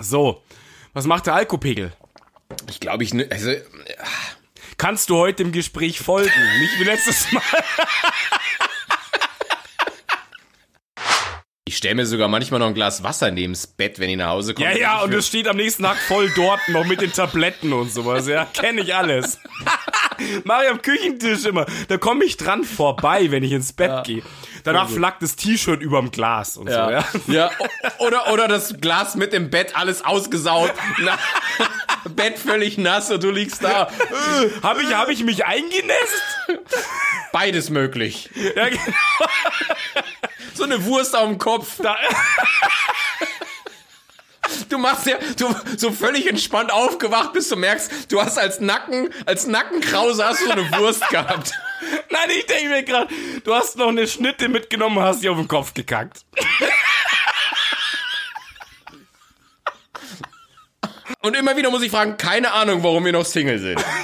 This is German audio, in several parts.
So, was macht der Alkopegel? Ich glaube, ich. Also, Kannst du heute dem Gespräch folgen? Nicht wie letztes Mal. ich stelle mir sogar manchmal noch ein Glas Wasser neben das Bett, wenn ich nach Hause komme. Ja, ja, und es steht am nächsten Tag voll dort noch mit den Tabletten und sowas. Ja, kenne ich alles. Mach ich am Küchentisch immer. Da komme ich dran vorbei, wenn ich ins Bett gehe. Danach flackt das T-Shirt überm Glas und so, Ja. ja. ja. o- Oder, oder das Glas mit dem Bett, alles ausgesaut. Bett völlig nass und du liegst da. Habe ich, hab ich mich eingenässt? Beides möglich. Ja, genau. So eine Wurst auf dem Kopf. Da, Du machst ja, du so völlig entspannt aufgewacht bist, du merkst, du hast als Nacken, als Nackenkrause hast du eine Wurst gehabt. nein, ich denke mir gerade, du hast noch eine Schnitte mitgenommen und hast die auf den Kopf gekackt. Und immer wieder muss ich fragen, keine Ahnung, warum wir noch Single sind.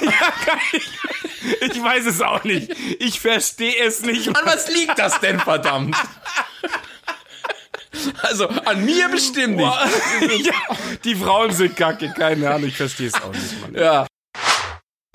Ich weiß es auch nicht. Ich verstehe es nicht. An was liegt das denn, verdammt? Also, an mir bestimmt nicht. ja, die Frauen sind kacke, keine Ahnung, ich verstehe es auch nicht, Mann. Ja.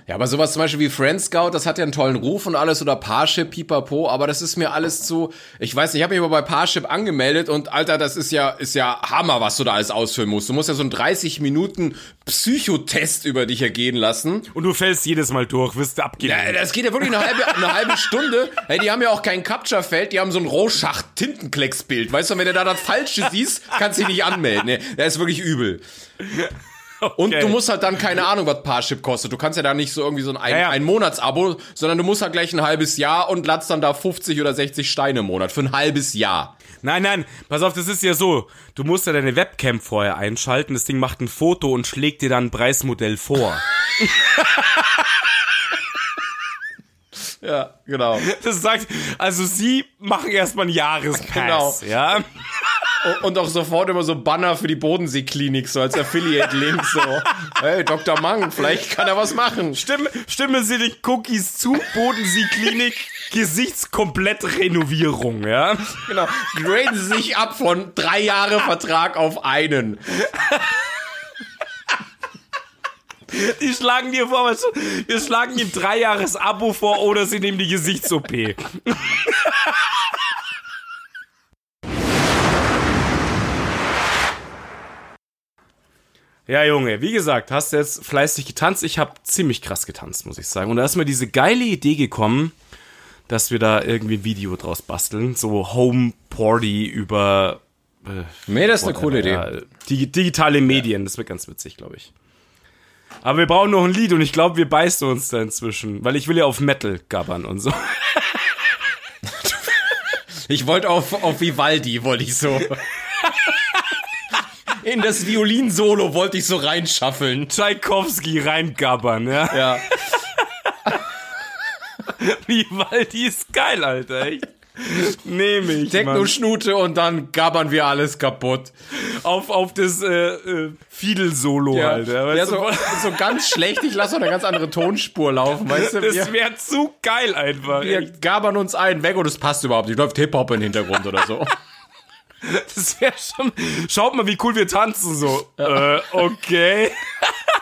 Ja, aber sowas zum Beispiel wie Friend Scout, das hat ja einen tollen Ruf und alles oder Parship, pipapo, aber das ist mir alles zu, ich weiß nicht, ich habe mich aber bei Parship angemeldet und Alter, das ist ja, ist ja Hammer, was du da alles ausfüllen musst. Du musst ja so einen 30 Minuten Psychotest über dich ergehen lassen. Und du fällst jedes Mal durch, wirst Ja, abgelehnt. das geht ja wirklich eine halbe, eine halbe Stunde. Hey, die haben ja auch kein Capture-Feld, die haben so ein Rohschacht-Tintenklecksbild. Weißt du, wenn du da das Falsche siehst, kannst du dich nicht anmelden. Nee, das ist wirklich übel. Und Okay. du musst halt dann keine Ahnung, was Parship kostet. Du kannst ja da nicht so irgendwie so ein, ein, Ja, ja. ein Monatsabo, sondern du musst halt gleich ein halbes Jahr und latzt dann da 50 oder 60 Steine im Monat für ein halbes Jahr. Nein, nein, pass auf, das ist ja so. Du musst ja deine Webcam vorher einschalten, das Ding macht ein Foto und schlägt dir dann ein Preismodell vor. Ja, genau. Das sagt, also sie machen erstmal einen Jahrespass, Genau. ja? Und auch sofort immer so Banner für die Bodensee-Klinik, so als Affiliate-Link, so. Hey, Dr. Mang, vielleicht kann er was machen. Stimme, stimme sie den Cookies zu, Bodensee-Klinik, Gesichtskomplett-Renovierung, ja? Genau. Graden Sie sich ab von drei Jahre Vertrag auf einen. Die schlagen dir vor, wir schlagen ihm drei Jahres Abo vor oder sie nehmen die Gesichts-OP. Ja, Junge, wie gesagt, hast du jetzt fleißig getanzt. Ich habe ziemlich krass getanzt, muss ich sagen. Und da ist mir diese geile Idee gekommen, dass wir da irgendwie ein Video draus basteln. So Home Party über Nee, das ist eine coole Idee. ja, digi- digitale Medien, das wird ganz witzig, glaube ich. Aber wir brauchen noch ein Lied und ich glaube, wir beißen uns da inzwischen, weil ich will ja auf Metal gabbern und so. Ich wollte auf, auf Vivaldi, wollte ich so. In das Violinsolo wollte ich so reinschaffeln. Tchaikovsky reingabbern, ja. Ja. Vivaldi ist geil, Alter, echt. Nehme ich. Techno-Schnute und dann gabbern wir alles kaputt. Auf, auf das äh, äh, Fiedel-Solo, Ja, Alter. Ja so, so ganz schlecht. Ich lasse eine ganz andere Tonspur laufen, weißt du? das wäre zu geil einfach. wir echt. gabern uns ein weg und es passt überhaupt nicht. Läuft Hip-Hop im Hintergrund oder so. Das wäre schon. Schaut mal, wie cool wir tanzen so. Äh, okay.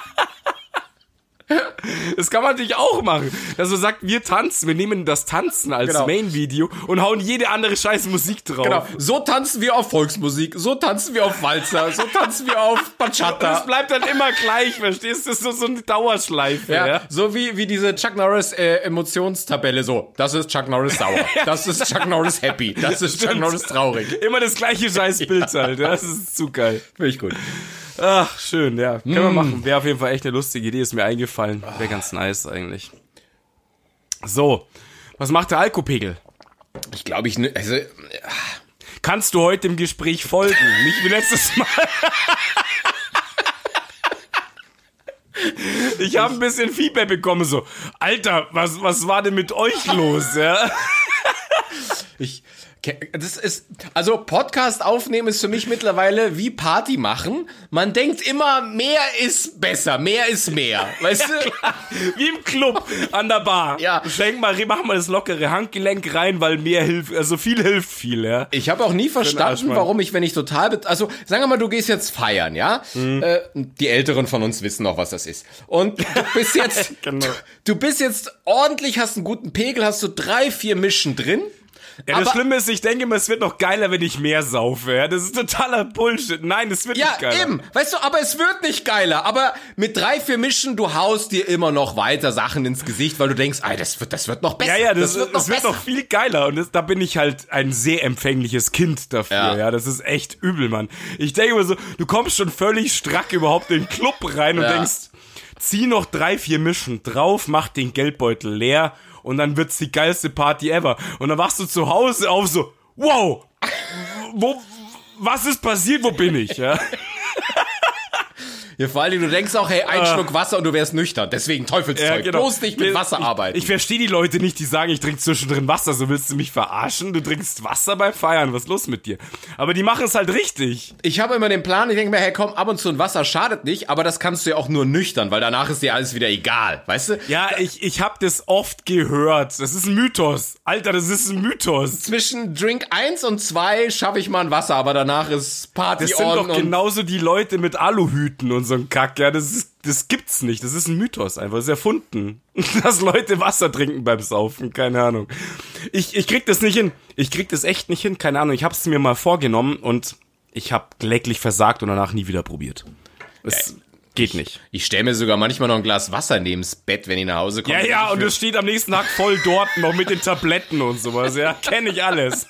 Das kann man natürlich auch machen. Dass man sagt, wir tanzen, wir nehmen das Tanzen als Genau. Main-Video und hauen jede andere scheiß Musik drauf. Genau. So tanzen wir auf Volksmusik, so tanzen wir auf Walzer, so tanzen wir auf Das Bachata. bleibt dann immer gleich, verstehst du? Das ist so, so eine Dauerschleife. Ja, Ja, so wie, wie diese Chuck Norris äh, Emotionstabelle so. Das ist Chuck Norris sauer. Das ist Chuck Norris happy. Das ist Chuck. Norris traurig. Immer das gleiche scheiß Bild halt. Das ist zu geil. Finde ich gut. Ach, schön, ja. Können Mm. wir machen. Wäre auf jeden Fall echt eine lustige Idee, ist mir eingefallen. Wäre ganz nice eigentlich. So, was macht der Alkopegel? Ich glaube, ich, ne- also, Kannst du heute dem Gespräch folgen? Nicht wie letztes Mal. Ich habe ein bisschen Feedback bekommen, so, Alter, was, was war denn mit euch los, ja? ich, Das ist, also Podcast aufnehmen ist für mich mittlerweile wie Party machen. Man denkt immer, mehr ist besser, mehr ist mehr. Weißt du? Wie im Club an der Bar. Ja. Schenk mal, mach mal das lockere Handgelenk rein, weil mehr hilft, also viel hilft viel, ja. Ich habe auch nie verstanden, warum ich, wenn ich total, also sagen wir mal, du gehst jetzt feiern, ja? Mhm. Äh, die Älteren von uns wissen noch, was das ist. Und du bist jetzt, Genau. du bist jetzt ordentlich, hast einen guten Pegel, hast du drei, vier Mischen drin. Ja, das Aber- Schlimme ist, ich denke immer, es wird noch geiler, wenn ich mehr saufe. Ja? Das ist totaler Bullshit. Nein, es wird Ja, nicht geiler. eben. Weißt du, aber es wird nicht geiler. Aber mit drei, vier Mischen, du haust dir immer noch weiter Sachen ins Gesicht, weil du denkst, ey, das wird, das wird noch besser. Ja, ja, das, wird das wird noch viel geiler. Und das, da bin ich halt ein sehr empfängliches Kind dafür. Ja. Ja. das ist echt übel, Mann. Ich denke immer so, du kommst schon völlig strack überhaupt in den Club rein und Ja. denkst, zieh noch drei, vier Mischen drauf, mach den Geldbeutel leer und dann wird's die geilste Party ever. Und dann wachst du zu Hause auf so, wow, wo, was ist passiert, wo bin ich? Ja? Ja, vor allem, du denkst auch, hey, ein Schluck Wasser und du wärst nüchtern. Deswegen Teufelszeug. Bloß nicht mit Wasser ich, arbeiten. Ich verstehe die Leute nicht, die sagen, ich trinke zwischendrin Wasser. So willst du mich verarschen? Du trinkst Wasser beim Feiern. Was ist los mit dir? Aber die machen es halt richtig. Ich habe immer den Plan, ich denke mir, hey, komm, ab und zu ein Wasser schadet nicht, aber das kannst du ja auch nur nüchtern, weil danach ist dir alles wieder egal, weißt du? Ja, ich, ich habe das oft gehört. Das ist ein Mythos. Alter, das ist ein Mythos. Zwischen Drink 1 und 2 schaffe ich mal ein Wasser, aber danach ist Party Das sind doch genauso die Leute mit Aluhüten und so ein Kack. Ja, das ist, das gibt's nicht. Das ist ein Mythos einfach. Das ist erfunden. Dass Leute Wasser trinken beim Saufen. Keine Ahnung. Ich, ich krieg das nicht hin. Ich krieg das echt nicht hin. Keine Ahnung. Ich hab's mir mal vorgenommen und ich hab kläglich versagt und danach nie wieder probiert. Es geht nicht. ich stelle mir sogar manchmal noch ein Glas Wasser neben's Bett, wenn ich nach Hause komme. Ja, ja, und es steht am nächsten Tag voll dort noch mit den Tabletten und sowas. Ja, kenne ich alles.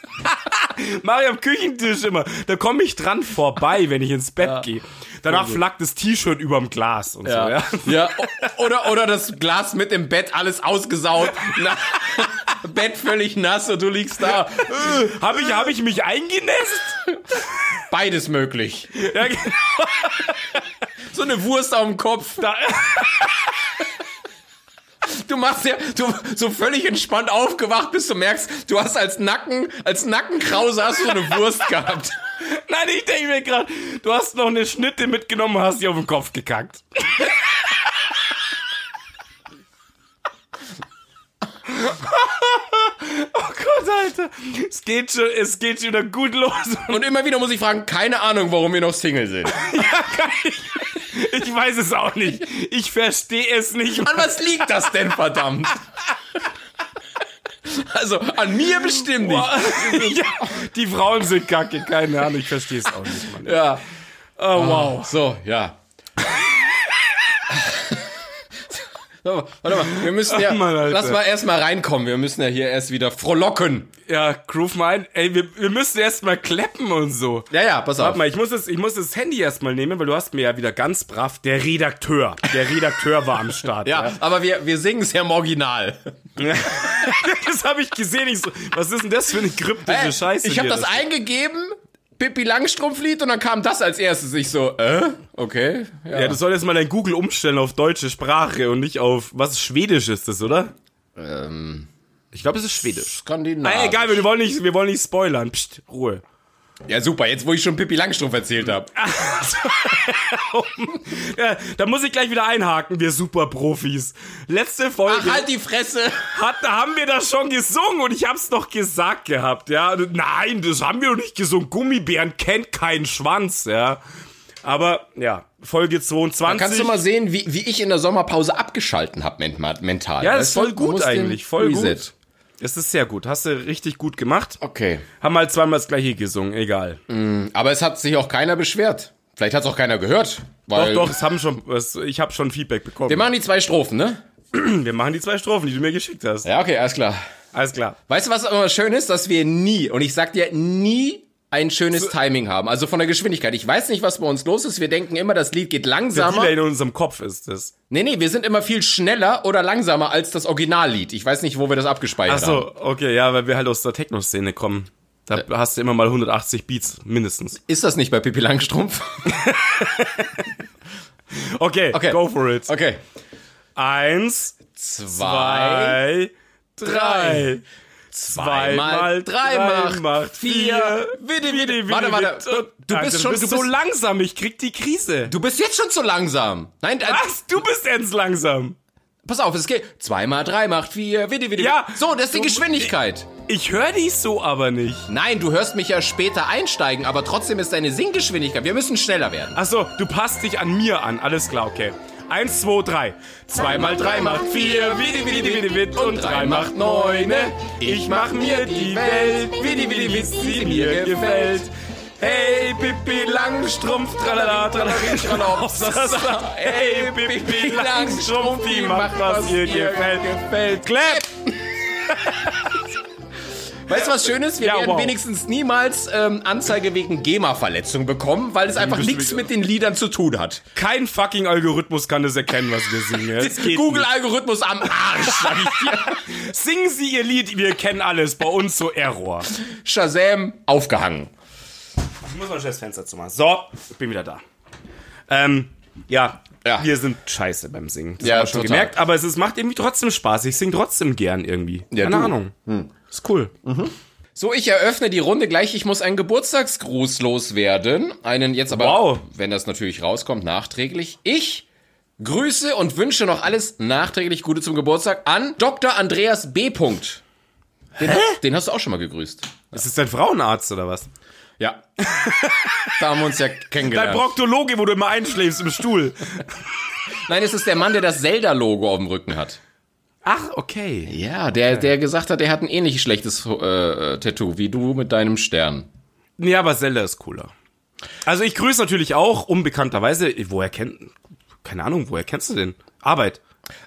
Mach ich am Küchentisch immer. Da komme ich dran vorbei, wenn ich ins Bett gehe. Danach flackt das T-Shirt überm Glas und so, ja. Ja, oder, oder das Glas mit im Bett, alles ausgesaut, Bett völlig nass und du liegst da. Habe ich, hab ich mich eingenässt? Beides möglich. Ja, genau. So eine Wurst auf dem Kopf. Da, Du machst ja, du so völlig entspannt aufgewacht bist, du merkst, du hast als Nacken, als Nackenkrause hast du so eine Wurst gehabt. nein, ich denke mir gerade, du hast noch eine Schnitte mitgenommen und hast die auf den Kopf gekackt. Oh Gott, Alter. Es geht schon, es geht schon wieder gut los. Und immer wieder muss ich fragen, keine Ahnung, warum wir noch Single sind. Ja, ich, ich weiß es auch nicht. Ich verstehe es nicht. An was liegt das denn, verdammt? Also, an mir bestimmt nicht. ja, die Frauen sind kacke, keine Ahnung, ich verstehe es auch nicht, Mann. Ja. Oh, wow. So, ja. So, warte mal, wir müssen ja, Mann, lass mal erstmal reinkommen. Wir müssen ja hier erst wieder frohlocken. Ja, groove mal ein. Ey, wir, wir müssen erst mal kleppen und so. Ja, ja, pass auf. Warte mal, ich muss, das, ich muss das Handy erstmal nehmen, weil du hast mir ja wieder ganz brav, der Redakteur, der Redakteur war am Start. Ja, aber wir, wir singen es ja im Original. Das habe ich gesehen. Ich so, was ist denn das für eine kryptische Hey, Scheiße? ich habe das eingegeben, Pippi Langstrumpflied, und dann kam das als erstes. Ich so, äh, okay. Ja, Ja, du solltest mal dein Google umstellen auf deutsche Sprache und nicht auf, was Schwedisch ist das, oder? ähm, Ich glaube, es ist Schwedisch. Skandinavisch. Ah, egal, wir wollen nicht, wir wollen nicht spoilern. Psst, Ruhe. Ja, super, jetzt wo ich schon Pippi Langstrumpf erzählt habe. Ja, da muss ich gleich wieder einhaken, wir Superprofis. Letzte Folge Ach, halt die Fresse. hat, da haben wir das schon gesungen und ich hab's noch gesagt gehabt, ja. Nein, das haben wir doch nicht gesungen. Gummibären kennt keinen Schwanz, ja. Aber, ja, Folge 22. Kannst du mal sehen, wie, wie ich in der Sommerpause abgeschalten habe mental. ja, das ist voll gut eigentlich, voll Reset. gut. Es ist sehr gut, hast du richtig gut gemacht. Okay. Haben halt zweimal das gleiche gesungen, egal. Aber es hat sich auch keiner beschwert. Vielleicht hat es auch keiner gehört. Weil Doch, doch, es haben schon, es, ich habe schon Feedback bekommen. Wir machen die zwei Strophen, ne? Wir machen die zwei Strophen, die du mir geschickt hast. Ja, okay, alles klar. Alles klar. Weißt du, was aber schön ist? Dass wir nie, und ich sag dir, nie ein schönes Timing haben. Also von der Geschwindigkeit. Ich weiß nicht, was bei uns los ist. Wir denken immer, das Lied geht Der langsamer. Delay in unserem Kopf ist das. Nee, nee, wir sind immer viel schneller oder langsamer als das Originallied. Ich weiß nicht, wo wir das abgespeichert Ach haben. so, okay, ja, weil wir halt aus der Techno-Szene kommen. Da hast du immer mal 180 Beats, mindestens. Ist das nicht bei Pippi Langstrumpf? Okay, Okay. go for it. Okay. Eins, Zwei. zwei, drei. Zwei mal drei macht vier. Witte, witte, warte, warte. Du bist schon, du so bist, langsam, ich krieg die Krise. du bist jetzt schon zu langsam. Nein, äh, Was? Du bist jetzt langsam. pass auf, es geht. Zwei mal drei macht vier. Witte, witte, Ja. So, das ist die Geschwindigkeit. Ich höre dich so aber nicht. Nein, du hörst mich ja später einsteigen, aber trotzdem ist deine Singgeschwindigkeit. Wir müssen schneller werden. Achso, du passt dich an mir an. Alles klar, okay. Eins, zwei, drei. Zwei mal drei macht vier, widi, widi, widi, widi, und drei macht neune. Ich mach mir die Welt, widi, widi, wie sie mir gefällt. Hey, Pippi Langstrumpf, tralala, tralala, tralala, Hey, Pippi Langstrumpf, die macht, was ihr gefällt. gefällt. Clap! Weißt du was Schönes? Wir Ja, werden wow. wenigstens niemals ähm, Anzeige wegen GEMA-Verletzung bekommen, weil es einfach nichts mit den Liedern zu tun hat. Kein fucking Algorithmus kann das erkennen, was wir singen. Es. Google-Algorithmus am Arsch, sag ich dir. Singen Sie Ihr Lied, wir kennen alles. Bei uns so Error. Shazam, aufgehangen. Ich muss mal schnell das Fenster zu machen. So, ich bin wieder da. Ähm, ja, Ja. wir sind scheiße beim Singen. Das Ja, haben wir schon total. gemerkt, aber es ist, macht irgendwie trotzdem Spaß. Ich singe trotzdem gern irgendwie. Ja, Keine du. Ahnung. Ist cool. So, ich eröffne die Runde gleich. Ich muss einen Geburtstagsgruß loswerden. Einen jetzt aber, Wow. wenn das natürlich rauskommt, nachträglich. Ich grüße und wünsche noch alles nachträglich Gute zum Geburtstag an Dr. Andreas B. Punkt. Den, den hast du auch schon mal gegrüßt. Ist das dein Frauenarzt oder was? Ja. da haben wir uns ja Dein kennengelernt. Proktologe, wo du immer einschläfst im Stuhl. Nein, es ist der Mann, der das Zelda-Logo auf dem Rücken hat. Ach, okay. Ja, der, der gesagt hat, er hat ein ähnlich schlechtes äh, Tattoo wie du mit deinem Stern. Nee, aber Zelda ist cooler. Also ich grüße natürlich auch, unbekannterweise, woher kennt, keine Ahnung, woher kennst du den? Arbeit.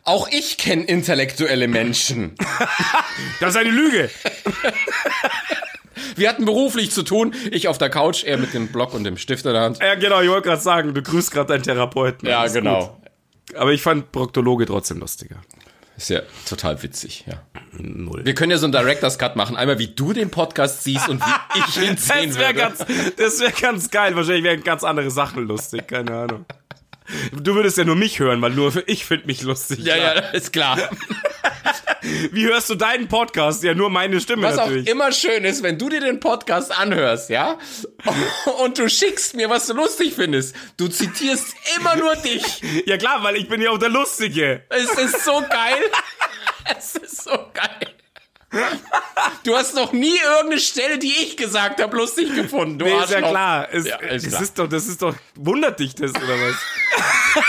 Auch ich kenne intellektuelle Menschen. Das ist eine Lüge. Wir hatten beruflich zu tun. Ich auf der Couch, er mit dem Block und dem Stift in der Hand. Ja, genau, ich wollte gerade sagen, du grüßt gerade deinen Therapeuten. Ja, genau. gut. Aber ich fand Proktologe trotzdem lustiger. Ist ja total witzig, ja. Null. Wir können ja so einen Director's Cut machen. Einmal wie du den Podcast siehst und wie ich ihn sehen Das wäre würde. ganz, das wäre ganz geil. Wahrscheinlich wären ganz andere Sachen lustig, keine Ahnung. Du würdest ja nur mich hören, weil nur ich finde mich lustig. ja, ja, ist klar. Wie hörst du deinen Podcast? Ja, nur meine Stimme Was natürlich. auch immer schön ist, wenn du dir den Podcast anhörst, ja, und du schickst mir, was du lustig findest. Du zitierst immer nur dich. Ja klar, weil ich bin ja auch der Lustige. Es ist so geil. Es ist so geil. Du hast noch nie irgendeine Stelle, die ich gesagt habe, lustig gefunden. Du Nee, ist ja klar. Es, Ja, ist klar. ist doch, das ist doch, wundert dich das oder was?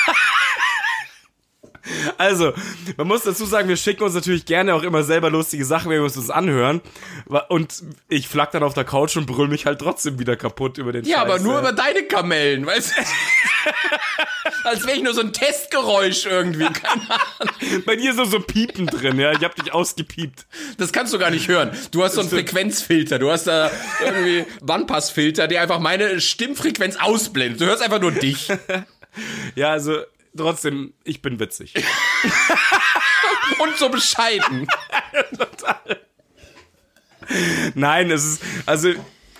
Also, man muss dazu sagen, wir schicken uns natürlich gerne auch immer selber lustige Sachen, wenn wir uns das anhören. Und ich flack dann auf der Couch und brüll mich halt trotzdem wieder kaputt über den Ja, aber Scheiß, nur ja. über deine Kamellen, weißt du? Als wäre ich nur so ein Testgeräusch irgendwie. Keine Ahnung. Bei dir ist so so Piepen drin, ja. Ich hab dich ausgepiept. Das kannst du gar nicht hören. Du hast so einen Frequenzfilter. Du hast da irgendwie Bandpassfilter, der einfach meine Stimmfrequenz ausblendet. Du hörst einfach nur dich. Ja, also trotzdem, ich bin witzig. Und so bescheiden. Nein, es ist, also,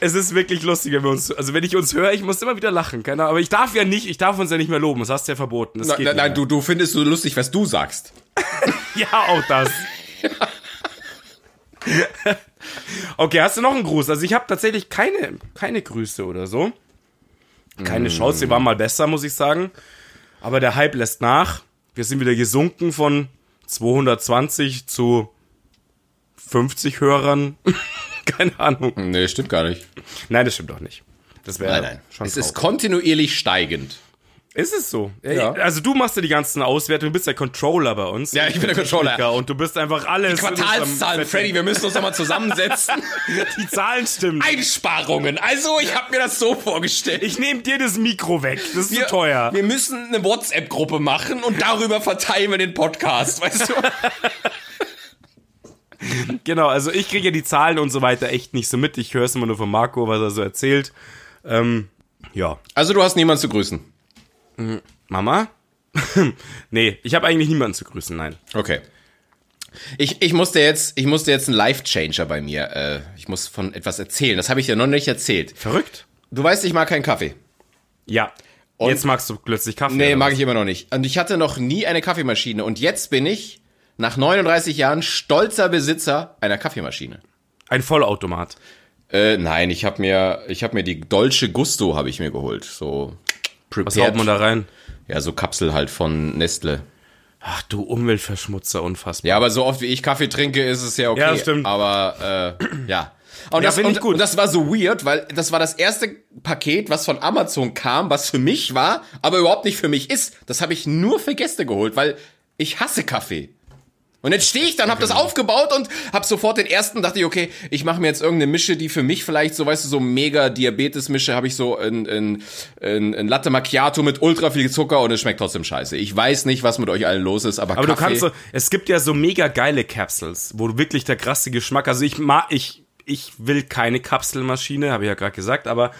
es ist wirklich lustig, wenn wir uns, also wenn ich uns höre, ich muss immer wieder lachen, keine Ahnung. Aber ich darf ja nicht, ich darf uns ja nicht mehr loben, das hast du ja verboten. Nein, geht nein, du, du findest so lustig, was du sagst. Ja, auch das. Okay, hast du noch einen Gruß? Also ich habe tatsächlich keine, keine Grüße oder so. Keine Chance, die waren mal besser, muss ich sagen. Aber der Hype lässt nach. Wir sind wieder gesunken von 220 zu 50 Hörern. keine Ahnung. Nee, stimmt gar nicht. Nein, das stimmt doch nicht. Das wäre Nein, nein. schon es ist traurig. kontinuierlich steigend. Ist es so? Ja. Also du machst ja die ganzen Auswertungen, du bist der Controller bei uns. Ja, ich bin der Controller. Und du bist einfach alles. unserem Quartalszahlen. Freddy, wir müssen uns nochmal zusammensetzen. Die Zahlen stimmen. Einsparungen. Also, ich habe mir das so vorgestellt. Ich nehme dir das Mikro weg. Das ist wir, zu teuer. wir müssen eine WhatsApp-Gruppe machen und darüber verteilen wir den Podcast, weißt du? Genau, also ich kriege ja die Zahlen und so weiter echt nicht so mit. Ich höre es immer nur von Marco, was er so erzählt. Ähm, ja. Also, du hast niemanden zu grüßen. Mama? nee, ich habe eigentlich niemanden zu grüßen, nein. Okay. Ich, ich musste jetzt, ich musste jetzt einen Life-Changer bei mir. Äh, ich muss von etwas erzählen. Das habe ich dir noch nicht erzählt. Verrückt? Du weißt, ich mag keinen Kaffee. Ja. Jetzt magst du plötzlich Kaffee. Nee, mag ich immer noch nicht. Und ich hatte noch nie eine Kaffeemaschine. Und jetzt bin ich nach 39 Jahren stolzer Besitzer einer Kaffeemaschine. Ein Vollautomat. Äh, nein, ich habe mir, ich habe mir die Dolce Gusto habe ich mir geholt. So Was haut man da rein? Ja, so Kapsel halt von Nestle. Ach du Umweltverschmutzer, unfassbar. Ja, aber so oft wie ich Kaffee trinke, ist es ja okay. Ja, stimmt. Aber äh, ja. Und, Ja, das, und, gut. und das war so weird, weil das war das erste Paket, was von Amazon kam, was für mich war, aber überhaupt nicht für mich ist. Das habe ich nur für Gäste geholt, weil ich hasse Kaffee. Und jetzt stehe ich dann, habe das aufgebaut und habe sofort den ersten, dachte ich, okay, ich mache mir jetzt irgendeine Mische, die für mich vielleicht so, weißt du, so mega Diabetes-Mische, habe ich so in, in, in, in Latte Macchiato mit ultra viel Zucker und es schmeckt trotzdem scheiße. Ich weiß nicht, was mit euch allen los ist, aber, Aber Kaffee, du kannst so, es gibt ja so mega geile Capsules, wo du wirklich der krasse Geschmack, also ich mag, ich, ich will keine Kapselmaschine, habe ich ja gerade gesagt, aber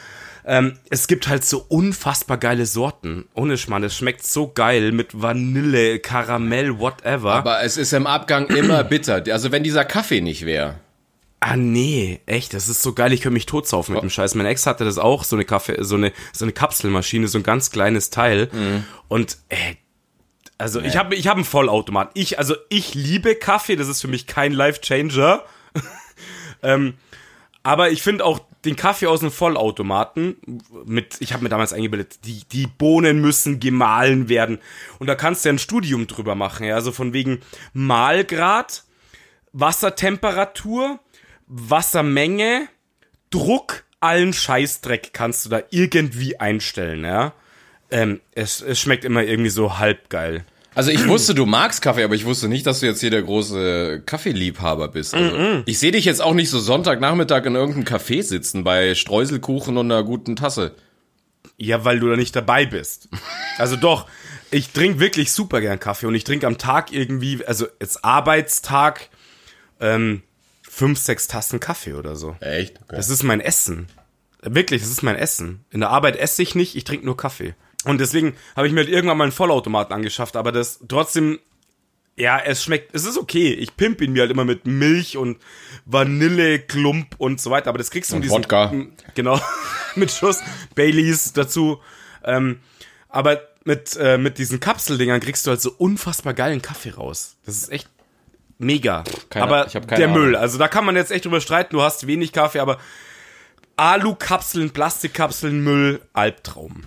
ähm, es gibt halt so unfassbar geile Sorten. Ohne Schmarrn, es schmeckt so geil mit Vanille, Karamell, whatever. Aber es ist im Abgang immer bitter. Also wenn dieser Kaffee nicht wäre. ah nee, echt, das ist so geil, ich könnte mich totsaufen mit dem Scheiß. Mein Ex hatte das auch, so eine Kaffee, so eine, so eine Kapselmaschine, so ein ganz kleines Teil. Und äh, also ich habe ich hab einen Vollautomat. Ich, also ich liebe Kaffee, das ist für mich kein Life-Changer. ähm, aber ich finde auch den Kaffee aus einem Vollautomaten mit, ich habe mir damals eingebildet, die, die Bohnen müssen gemahlen werden. Und da kannst du ja ein Studium drüber machen, ja. Also von wegen Mahlgrad, Wassertemperatur, Wassermenge, Druck, allen Scheißdreck kannst du da irgendwie einstellen, ja. Ähm, es, es schmeckt immer irgendwie so halb geil. Also ich wusste, du magst Kaffee, aber ich wusste nicht, dass du jetzt hier der große Kaffeeliebhaber bist. Also Ich sehe dich jetzt auch nicht so Sonntagnachmittag in irgendeinem Café sitzen bei Streuselkuchen und einer guten Tasse. Ja, weil du da nicht dabei bist. Also doch, ich trinke wirklich super gern Kaffee und ich trinke am Tag irgendwie, also jetzt Arbeitstag, ähm, fünf, sechs Tassen Kaffee oder so. Echt? Okay. Das ist mein Essen. Wirklich, das ist mein Essen. In der Arbeit esse ich nicht, ich trinke nur Kaffee. Und deswegen habe ich mir halt irgendwann mal einen Vollautomaten angeschafft, aber das trotzdem, ja, es schmeckt, es ist okay. Ich pimp ihn mir halt immer mit Milch und Vanille, Klump und so weiter, aber das kriegst du Und diesem- Wodka. Genau, mit Schuss, Baileys dazu. Ähm, aber mit, äh, mit diesen Kapseldingern kriegst du halt so unfassbar geilen Kaffee raus. Das ist echt mega. Keine- aber ich hab keine der Ahnung. Müll, also da kann man jetzt echt drüber streiten, du hast wenig Kaffee, aber Alu-Kapseln, Plastikkapseln, Müll, Albtraum.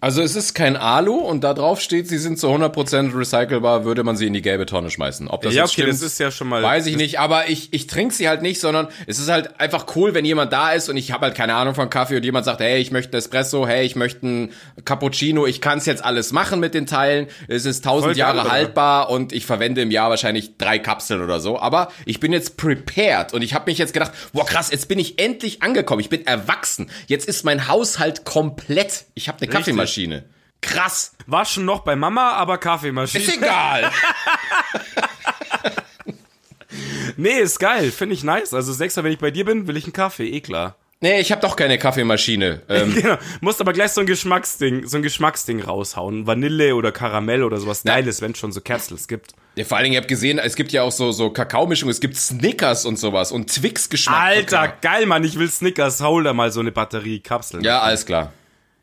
Also es ist kein Alu und da drauf steht, sie sind zu 100% recycelbar, würde man sie in die gelbe Tonne schmeißen. Ob das Ja, jetzt okay, stimmt, das ist ja schon mal- Weiß ich nicht, aber ich, ich trinke sie halt nicht, sondern es ist halt einfach cool, wenn jemand da ist und ich habe halt keine Ahnung von Kaffee und jemand sagt, hey, ich möchte einen Espresso, hey, ich möchte einen Cappuccino, ich kann es jetzt alles machen mit den Teilen, es ist tausend Jahre oder? haltbar und ich verwende im Jahr wahrscheinlich drei Kapseln oder so, aber ich bin jetzt prepared und ich habe mich jetzt gedacht, boah krass, jetzt bin ich endlich angekommen, ich bin erwachsen, jetzt ist mein Haushalt komplett, ich habe eine Kaffeemaschine. Krass. War schon noch bei Mama, aber Kaffeemaschine. Ist egal. Nee, ist geil, finde ich nice. Also Sechser, wenn ich bei dir bin, will ich einen Kaffee, eh klar. Nee, ich habe doch keine Kaffeemaschine. Ähm, Genau. Musst aber gleich so ein Geschmacksding, so ein Geschmacksding raushauen. Vanille oder Karamell oder sowas Geiles, wenn es schon so Capsules gibt. ja, vor allen Dingen, ihr habt gesehen, es gibt ja auch so, so Kakaomischung, es gibt Snickers und sowas und Twix-Geschmack. Alter, geil, Mann, ich will Snickers, hol da mal so eine Batterie Kapseln. Ja, alles klar.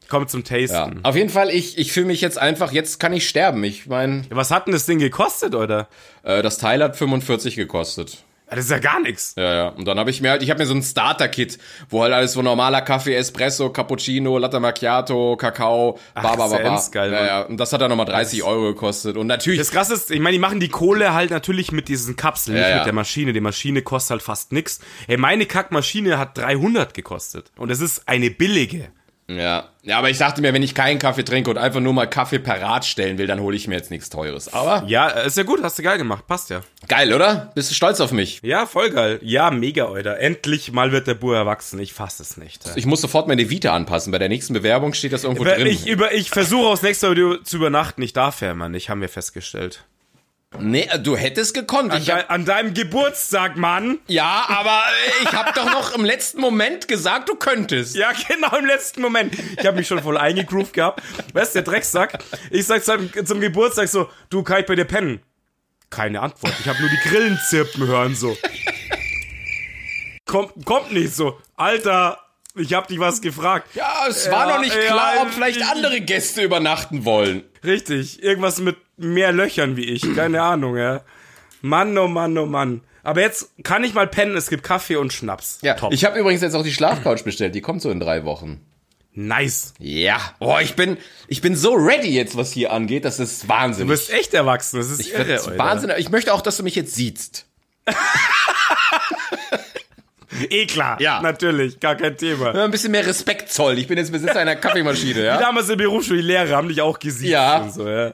Komm zum Ja. Tasten. Auf jeden Fall, ich, ich fühle mich jetzt einfach, jetzt kann ich sterben. Ich meine, Was hat denn das Ding gekostet, oder? äh, das Teil hat 45 gekostet. Das ist ja gar nichts. Ja, ja. Und dann habe ich mir halt, ich habe mir so ein Starter-Kit, wo halt alles so normaler Kaffee, Espresso, Cappuccino, Latte Macchiato, Kakao, ba, ba. Senf, geil, ja, ja. Und das hat dann nochmal 30 Euro gekostet. Und natürlich, Das krasse ist, ich meine, die machen die Kohle halt natürlich mit diesen Kapseln, nicht Ja, ja. mit der Maschine. Die Maschine kostet halt fast nix. Ey, meine Kackmaschine hat 300 gekostet. Und es ist eine billige. Ja. ja, aber ich dachte mir, wenn ich keinen Kaffee trinke und einfach nur mal Kaffee parat stellen will, dann hole ich mir jetzt nichts Teures. Aber Ja, ist ja gut, hast du geil gemacht, passt ja. geil, oder? Bist du stolz auf mich? Ja, voll geil. Ja, mega, Alter. Endlich mal wird der Bur erwachsen. Ich fass es nicht. Ich muss sofort meine Vita anpassen. Bei der nächsten Bewerbung steht das irgendwo Über, drin. ich über, ich versuche aufs nächste Video zu übernachten. Ich darf ja immer nicht, haben wir festgestellt. Nee, du hättest gekonnt. An, hab, an deinem Geburtstag, Mann. ja, aber ich habe doch noch im letzten Moment gesagt, du könntest. Ja, genau im letzten Moment. Ich habe mich schon voll eingegroovt gehabt. Weißt du, der Drecksack? Ich sag zum, zum Geburtstag so, du, kann ich bei dir pennen? Keine Antwort. Ich habe nur die Grillen zirpen hören so. Kommt, kommt nicht so. Alter, ich hab dich was gefragt. Ja, es war Ja, noch nicht ja, klar, ob vielleicht ich- andere Gäste übernachten wollen. Richtig. Irgendwas mit mehr Löchern wie ich. Keine Ahnung, ja. Mann, oh Mann, oh Mann. Aber jetzt kann ich mal pennen, es gibt Kaffee und Schnaps. Ja, Top. ich habe übrigens jetzt auch die Schlafcouch bestellt. Die kommt so in drei Wochen. nice. Ja. Boah, ich bin, ich bin so ready jetzt, was hier angeht. Das ist Wahnsinn. Du bist echt erwachsen, das ist ich irre. Wahnsinn. Ich möchte auch, dass du mich jetzt siehst. Eh klar, Ja. natürlich, gar kein Thema. Ein bisschen mehr Respekt zollen. Ich bin jetzt Besitzer einer Kaffeemaschine, ja? Damals in Berufsschule, die Lehrer haben dich auch gesiezt Ja. und so, ja.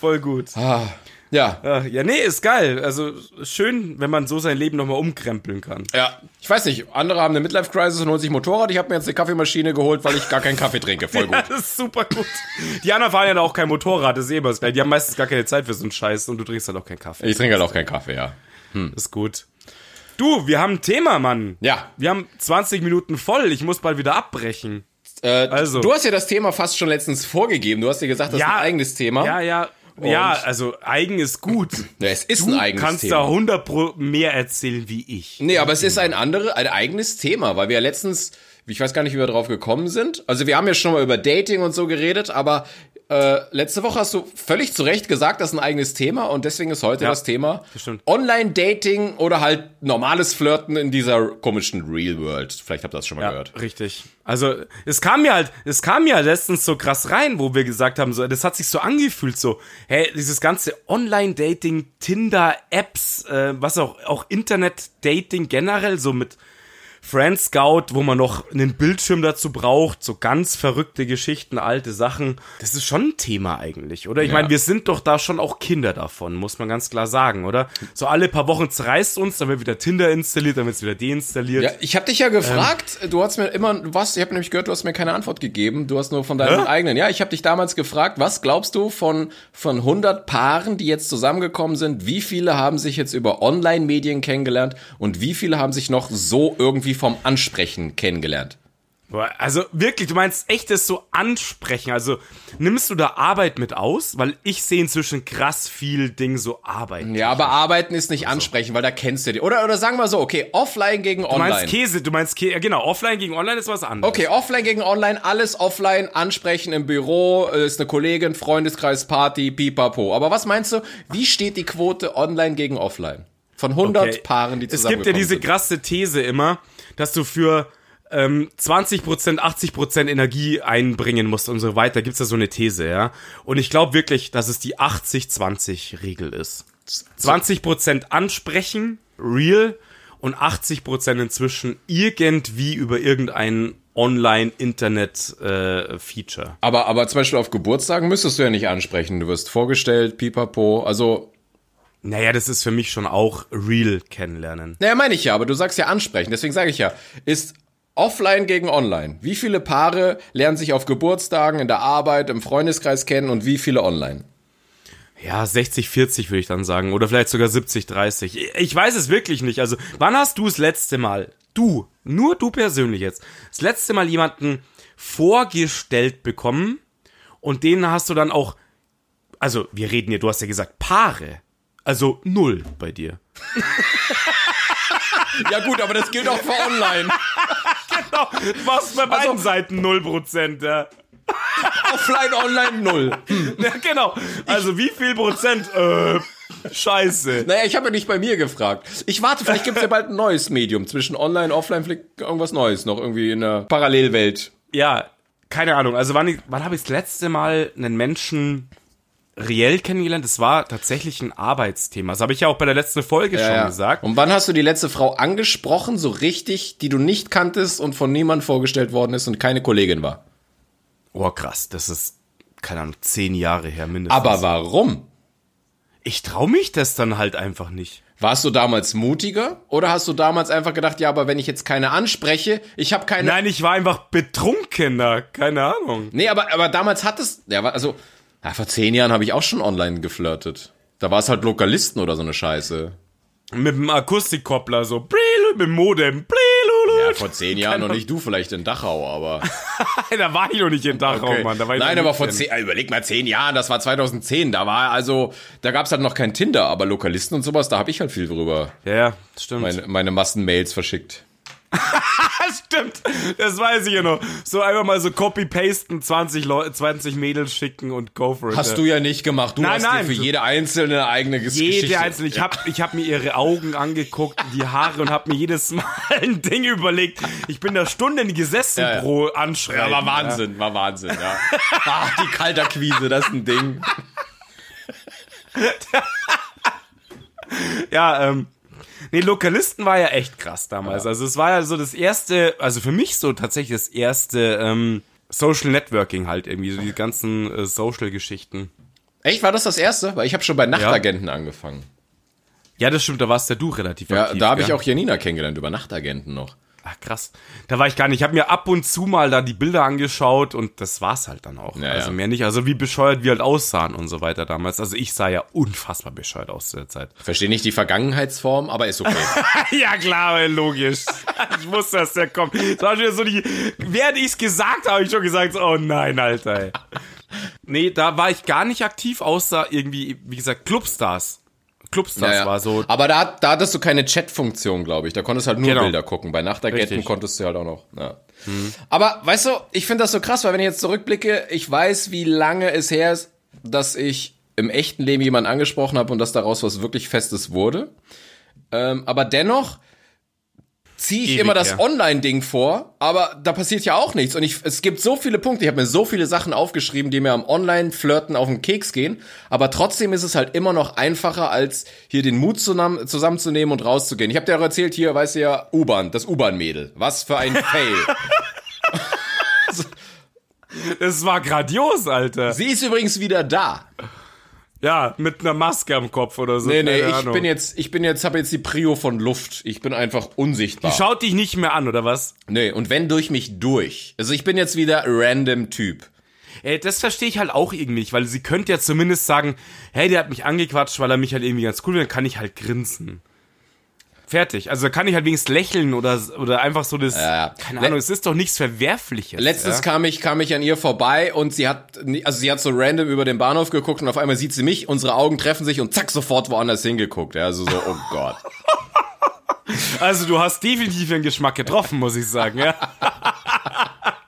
Voll gut. Ah, ja. Ja, nee, ist geil. Also schön, wenn man so sein Leben nochmal umkrempeln kann. Ja, ich weiß nicht, andere haben eine Midlife-Crisis und holen sich Motorrad. Ich habe mir jetzt eine Kaffeemaschine geholt, weil ich gar keinen Kaffee trinke. Voll gut. Ja, das ist super gut. Die anderen fahren ja auch kein Motorrad, das ist eh Gleiche. Die haben meistens gar keine Zeit für so einen Scheiß und du trinkst halt auch keinen Kaffee. Ich trinke halt auch keinen Kaffee, ja. Das ist gut. Du, wir haben ein Thema, Mann. Ja. Wir haben 20 Minuten voll. Ich muss bald wieder abbrechen. Äh, Also. Du hast ja das Thema fast schon letztens vorgegeben. Du hast dir gesagt, das ist ein eigenes Thema. Ja, ja. Ja, also eigen ist gut. Ja, es ist Du ein eigenes kannst Thema. da 100 pro mehr erzählen wie ich. Nee, aber es ist ein andere, ein eigenes Thema, weil wir ja letztens, ich weiß gar nicht, wie wir drauf gekommen sind. Also wir haben ja schon mal über Dating und so geredet, aber äh, letzte Woche hast du völlig zu Recht gesagt, das ist ein eigenes Thema und deswegen ist heute Ja, das Thema. Online-Dating oder halt normales Flirten in dieser komischen Real World. Vielleicht habt ihr das schon mal Ja, gehört. richtig. Also, es kam mir halt, es kam mir letztens so krass rein, wo wir gesagt haben, so, das hat sich so angefühlt, so, hey, dieses ganze Online-Dating, Tinder, Apps, äh, was auch, auch Internet-Dating generell, so mit Friend Scout, wo man noch einen Bildschirm dazu braucht, so ganz verrückte Geschichten, alte Sachen. Das ist schon ein Thema eigentlich, oder? Ich Ja. meine, wir sind doch da schon auch Kinder davon, muss man ganz klar sagen, oder? So alle paar Wochen zerreißt uns, dann wird wieder Tinder installiert, dann wird es wieder deinstalliert. Ja, ich habe dich ja gefragt, du hast mir immer, was, ich habe nämlich gehört, du hast mir keine Antwort gegeben, du hast nur von deinen Hä? eigenen. Ja, ich habe dich damals gefragt, was glaubst du von, von 100 Paaren, die jetzt zusammengekommen sind, wie viele haben sich jetzt über Online-Medien kennengelernt und wie viele haben sich noch so irgendwie vom Ansprechen kennengelernt? Also wirklich, du meinst echt das so ansprechen. Also nimmst du da Arbeit mit aus? Weil ich sehe inzwischen krass viel Ding so Arbeit. Ja, aber arbeiten ist nicht ansprechen, weil da kennst du die. Oder, oder sagen wir so, okay, offline gegen Du online. meinst Käse, du meinst Käse, genau, offline gegen online ist was anderes. Okay, offline gegen online, alles offline, ansprechen im Büro, äh, ist eine Kollegin, Freundeskreis, Party, pipapo. Aber was meinst du, wie steht die Quote online gegen offline? Von 100 Okay. Paaren, die Es gibt ja zusammengekommen diese sind. krasse These immer, dass du für ähm, 20%, 80% Energie einbringen musst und so weiter. Gibt's da so eine These, ja? Und ich glaube wirklich, dass es die 80-20-Regel ist. 20% ansprechen, real, und 80% inzwischen irgendwie über irgendein Online-Internet-Feature. Aber, aber zum Beispiel auf Geburtstagen müsstest du ja nicht ansprechen. Du wirst vorgestellt, pipapo. Also, naja, das ist für mich schon auch real kennenlernen. naja, meine ich ja, aber du sagst ja ansprechen. Deswegen sage ich ja, ist offline gegen online. Wie viele Paare lernen sich auf Geburtstagen, in der Arbeit, im Freundeskreis kennen und wie viele online? Ja, 60, 40 würde ich dann sagen. Oder vielleicht sogar 70, 30. Ich weiß es wirklich nicht. Also, wann hast du das letzte Mal, du, nur du persönlich jetzt, das letzte Mal jemanden vorgestellt bekommen und denen hast du dann auch, also, wir reden hier, du hast ja gesagt, Paare. Also, null bei dir. Ja gut, aber das gilt auch für online. Genau, du machst bei beiden Seiten 0%, ja. offline, online, null. ja. Genau. Also, wie viel Prozent? Äh, scheiße. Naja, ich habe ja nicht bei mir gefragt. Ich warte, vielleicht gibt es ja bald ein neues Medium. Zwischen online, offline, vielleicht irgendwas Neues noch irgendwie in der Parallelwelt. ja, keine Ahnung. Also wann, wann habe ich das letzte Mal einen Menschen reell kennengelernt? Das war tatsächlich ein Arbeitsthema. Das habe ich ja auch bei der letzten Folge schon gesagt. Und wann hast du die letzte Frau angesprochen, so richtig, die du nicht kanntest und von niemandem vorgestellt worden ist und keine Kollegin war? Oh, krass. Das ist, keine Ahnung, zehn Jahre her mindestens. Aber warum? ich traue mich das dann halt einfach nicht. Warst du damals mutiger oder hast du damals einfach gedacht, ja, aber wenn ich jetzt keine anspreche, ich habe keine. Nein, ich war einfach betrunkener. Keine Ahnung. Nee, aber, aber damals hattest. Ja, also, ja, vor zehn Jahren habe ich auch schon online geflirtet. Da war es halt Lokalisten oder so eine Scheiße. Mit dem Akustikkoppler so. Mit dem Modem. Ja, vor zehn Jahren noch nicht du vielleicht in Dachau, aber. da war ich noch nicht in Dachau, Okay. Mann. Da war ich Nein, aber vor zehn, äh, überleg mal, zehn Jahren, das war 2010, da war also, da gab's halt noch kein Tinder, aber Lokalisten und sowas, da habe ich halt viel drüber Ja, ja, stimmt. meine, meine Massenmails verschickt. Stimmt, das weiß ich ja noch. So einfach mal so copy-pasten, 20, Leu 20 Mädels schicken und go for it. Hast du ja nicht gemacht. Du Nein, hast nein, dir für jede einzelne eine eigene Ges- Geschichte. Jede einzelne. Ich hab, ich hab mir ihre Augen angeguckt, die Haare und hab mir jedes Mal ein Ding überlegt. Ich bin da Stunden gesessen Ja, ja. pro Anschreiben. Ja, war Wahnsinn, war Wahnsinn, ja. Ach, die Kalterquise, das ist ein Ding. Ja, ähm. Nee, Lokalisten war ja echt krass damals. Also es war ja so das erste, also für mich so tatsächlich das erste ähm, Social Networking halt irgendwie, so die ganzen äh, Social-Geschichten. Echt, war das das erste? Weil ich habe schon bei Nachtagenten angefangen. Ja, das stimmt, da warst ja du relativ Ja, aktiv. da habe ich auch Janina kennengelernt, über Nachtagenten noch. Ach krass. Da war ich gar nicht. Ich habe mir ab und zu mal da die Bilder angeschaut und das war's halt dann auch. Ja, also ja. mehr nicht. Also wie bescheuert wir halt aussahen und so weiter damals. Also ich sah ja unfassbar bescheuert aus zu der Zeit. Verstehe nicht die Vergangenheitsform, aber ist okay. ja klar, logisch. ich wusste, dass der kommt. Das war schon wieder so die. Während ich's gesagt habe, habe ich schon gesagt, oh nein, Alter. Ey. Nee, da war ich gar nicht aktiv, außer irgendwie, wie gesagt, Clubstars. Clubstars Ja, ja. war so. Aber da, da hattest du keine Chat-Funktion, glaube ich. Da konntest halt nur Genau. Bilder gucken. Bei Nachtagenten Richtig. konntest du halt auch noch. Ja. Aber weißt du, ich finde das so krass, weil wenn ich jetzt zurückblicke, ich weiß, wie lange es her ist, dass ich im echten Leben jemanden angesprochen habe und dass daraus was wirklich Festes wurde. Ähm, aber dennoch ziehe ich Ewig immer das her. Online-Ding vor, aber da passiert ja auch nichts. Und ich, es gibt so viele Punkte, ich habe mir so viele Sachen aufgeschrieben, die mir am Online-Flirten auf den Keks gehen, aber trotzdem ist es halt immer noch einfacher, als hier den Mut zusammen, zusammenzunehmen und rauszugehen. Ich habe dir auch erzählt, hier, weißt du ja, U-Bahn, das U-Bahn-Mädel. Was für ein Fail. Es war grandios, Alter. Sie ist übrigens wieder da. Ja, mit einer Maske am Kopf oder so. Nee, nee, keine ich Ahnung. bin jetzt, ich bin jetzt, habe jetzt die Prio von Luft. Ich bin einfach unsichtbar. Schaut dich nicht mehr an, oder was? Nee, und wenn durch mich durch. Also ich bin jetzt wieder random Typ. Ey, das verstehe ich halt auch irgendwie nicht, weil sie könnte ja zumindest sagen, hey, der hat mich angequatscht, weil er mich halt irgendwie ganz cool findet, dann kann ich halt grinsen. Fertig. Also kann ich halt wenigstens lächeln oder, oder einfach so das, Ja. keine Ahnung, es ist doch nichts Verwerfliches. Letztens ja? kam ich, kam ich an ihr vorbei und sie hat, also sie hat so random über den Bahnhof geguckt und auf einmal sieht sie mich, unsere Augen treffen sich und zack, sofort woanders hingeguckt. Ja, also so, oh Gott. Also du hast definitiv den Geschmack getroffen, muss ich sagen, ja.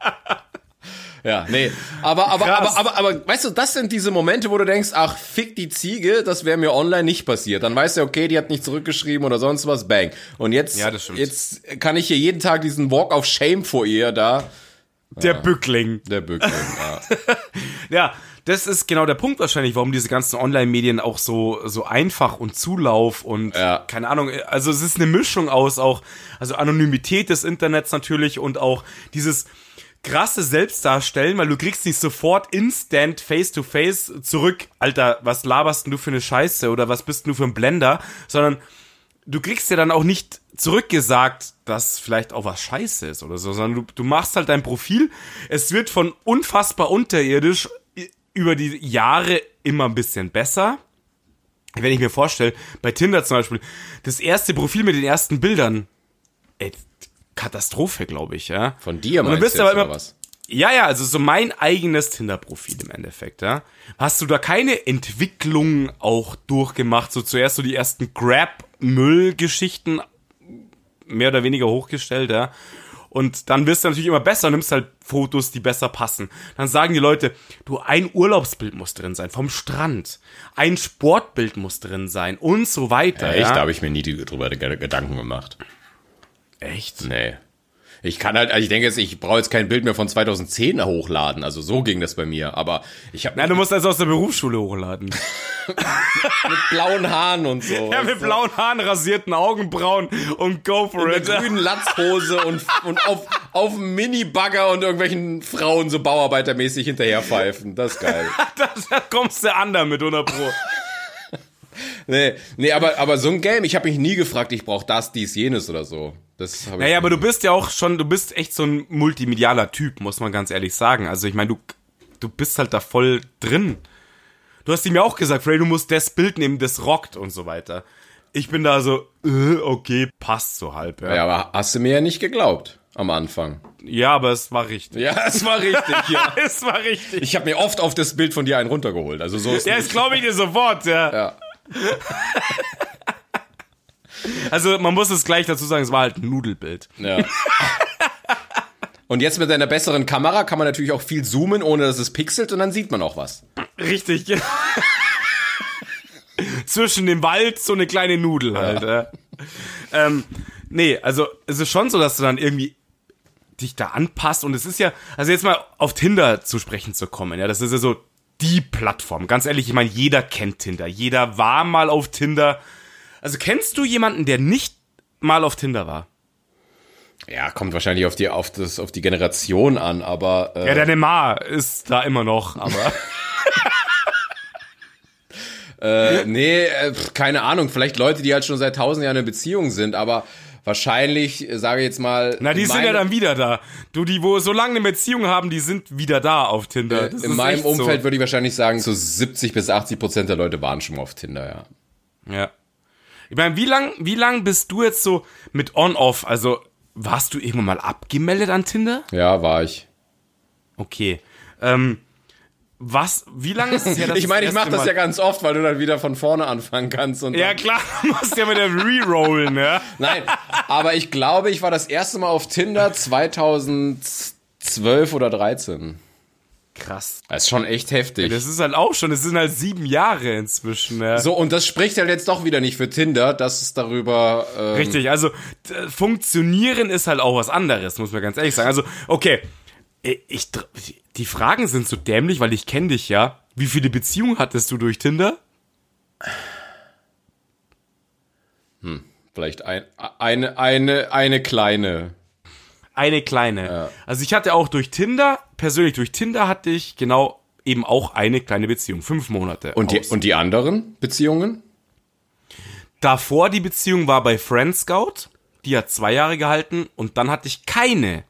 Ja, nee. Aber, aber, aber, aber, aber, weißt du, das sind diese Momente, wo du denkst, ach, fick die Ziege, das wäre mir online nicht passiert. Dann weißt du, okay, die hat nicht zurückgeschrieben oder sonst was, bang. Und jetzt, Ja, jetzt kann ich hier jeden Tag diesen Walk of Shame vor ihr da. Der Bückling. Der Bückling, ja. Ja, das ist genau der Punkt wahrscheinlich, warum diese ganzen Online-Medien auch so, so einfach und Zulauf und Ja. keine Ahnung, also es ist eine Mischung aus auch, also Anonymität des Internets natürlich und auch dieses krasse Selbstdarstellen, weil du kriegst nicht sofort instant face-to-face zurück, Alter, was laberst denn du für eine Scheiße oder was bist denn du für ein Blender, sondern du kriegst ja dann auch nicht zurückgesagt, dass vielleicht auch was scheiße ist oder so, sondern du, du machst halt dein Profil. Es wird von unfassbar unterirdisch über die Jahre immer ein bisschen besser. Wenn ich mir vorstelle, bei Tinder zum Beispiel, das erste Profil mit den ersten Bildern, ey, Katastrophe, glaube ich, ja. Von dir Und meinst bist du jetzt, aber immer, was? ja, ja, also so mein eigenes Tinder-Profil im Endeffekt, ja. Hast du da keine Entwicklung auch durchgemacht? So zuerst so die ersten Grab-Müll-Geschichten mehr oder weniger hochgestellt, ja. Und dann wirst du natürlich immer besser, nimmst halt Fotos, die besser passen. Dann sagen die Leute, du, ein Urlaubsbild muss drin sein, vom Strand. Ein Sportbild muss drin sein und so weiter. Echt? Da ja. habe ich mir nie drüber Ge- Gedanken gemacht. Echt? Nee. Ich kann halt, also ich denke jetzt, ich brauche jetzt kein Bild mehr von 2010 hochladen. Also so ging das bei mir. Aber ich habe Na, du musst also aus der Berufsschule hochladen. mit blauen Haaren und so. Ja, mit blauen Haaren, rasierten Augenbrauen und go for Mit it. einer grünen Latzhose und, und auf, auf Mini-Bagger und irgendwelchen Frauen so bauarbeitermäßig hinterherpfeifen. Das ist geil. da, da kommst du an damit, 100 Pro. Nee, nee aber, aber so ein Game, ich habe mich nie gefragt, ich brauche das, dies, jenes oder so. Das habe ich. Naja, aber du bist ja auch schon, du bist echt so ein multimedialer Typ, muss man ganz ehrlich sagen. Also ich meine, du, du bist halt da voll drin. Du hast ihm ja auch gesagt, Frey, du musst das Bild nehmen, das rockt und so weiter. Ich bin da so, äh, okay, passt so halb. Ja, ja. ja, aber hast du mir ja nicht geglaubt am Anfang. aber es war richtig. Ja, es war richtig, ja. es war richtig. Ich habe mir oft auf das Bild von dir einen runtergeholt. Also so ist Ja, das glaube ich dir sofort, ja. Ja. Also man muss es gleich dazu sagen, es war halt ein Nudelbild. Ja. Und jetzt mit einer besseren Kamera kann man natürlich auch viel zoomen, ohne dass es pixelt und dann sieht man auch was. Richtig. Zwischen dem Wald so eine kleine Nudel halt. Ja. Ähm, nee, also es ist schon so, dass du dann irgendwie dich da anpasst und es ist ja, also jetzt mal auf Tinder zu sprechen zu kommen, ja, das ist ja so die Plattform. Ganz ehrlich, ich meine, jeder kennt Tinder, jeder war mal auf Tinder. Also kennst du jemanden, der nicht mal auf Tinder war? Ja, kommt wahrscheinlich auf die, auf das, auf die Generation an, aber. Äh ja, der Neymar ist da immer noch, aber. äh, nee, äh, keine Ahnung. Vielleicht Leute, die halt schon seit tausend Jahren in Beziehung sind, aber wahrscheinlich, äh, sage ich jetzt mal. Na, die sind ja dann wieder da. Du, die, wo so lange eine Beziehung haben, die sind wieder da auf Tinder. Äh, in meinem Umfeld so. würde ich wahrscheinlich sagen, so 70 bis 80 Prozent der Leute waren schon mal auf Tinder, ja. Ja. Ich meine, wie lang, wie lang bist du jetzt so mit On-Off? Also, warst du irgendwann mal abgemeldet an Tinder? Ja, war ich. Okay. Ähm, was, wie lange ist es her? ich meine, ich mache das ja ganz oft, weil du dann wieder von vorne anfangen kannst. Und ja, klar, du musst ja mit der Rerollen, ja. Nein, aber ich glaube, ich war das erste Mal auf Tinder 2012 oder 13. Krass. Das ist schon echt heftig. das ist halt auch schon, es sind halt sieben Jahre inzwischen. Ja. So, und das spricht halt jetzt doch wieder nicht für Tinder, dass es darüber. Ähm Richtig, also funktionieren ist halt auch was anderes, muss man ganz ehrlich sagen. Also, okay, ich, die Fragen sind so dämlich, weil ich kenne dich ja. Wie viele Beziehungen hattest du durch Tinder? Hm, vielleicht ein, eine, eine, eine kleine. Eine kleine. Ja. Also ich hatte auch durch Tinder, persönlich durch Tinder hatte ich genau eben auch eine kleine Beziehung. Fünf Monate. Und die, und die anderen Beziehungen? Davor die Beziehung war bei Friend Scout. Die hat zwei Jahre gehalten und dann hatte ich keine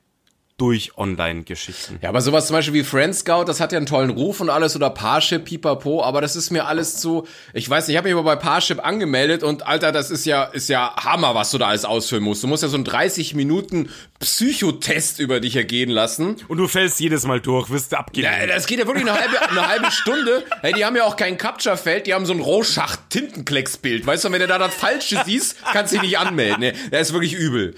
durch Online-Geschichten. Ja, aber sowas zum Beispiel wie Friend Scout, das hat ja einen tollen Ruf und alles oder Parship, pipapo, aber das ist mir alles zu, ich weiß nicht, ich habe mich aber bei Parship angemeldet und Alter, das ist ja, ist ja Hammer, was du da alles ausfüllen musst. Du musst ja so einen 30 Minuten Psychotest über dich ergehen lassen. Und du fällst jedes Mal durch, wirst du abgehen. Ja, das geht ja wirklich eine halbe, eine halbe Stunde. Hey, die haben ja auch kein Capture-Feld, die haben so ein Rorschach-Tintenklecksbild. Weißt du, wenn du da das Falsche siehst, kannst du dich nicht anmelden. Nee, der ist wirklich übel.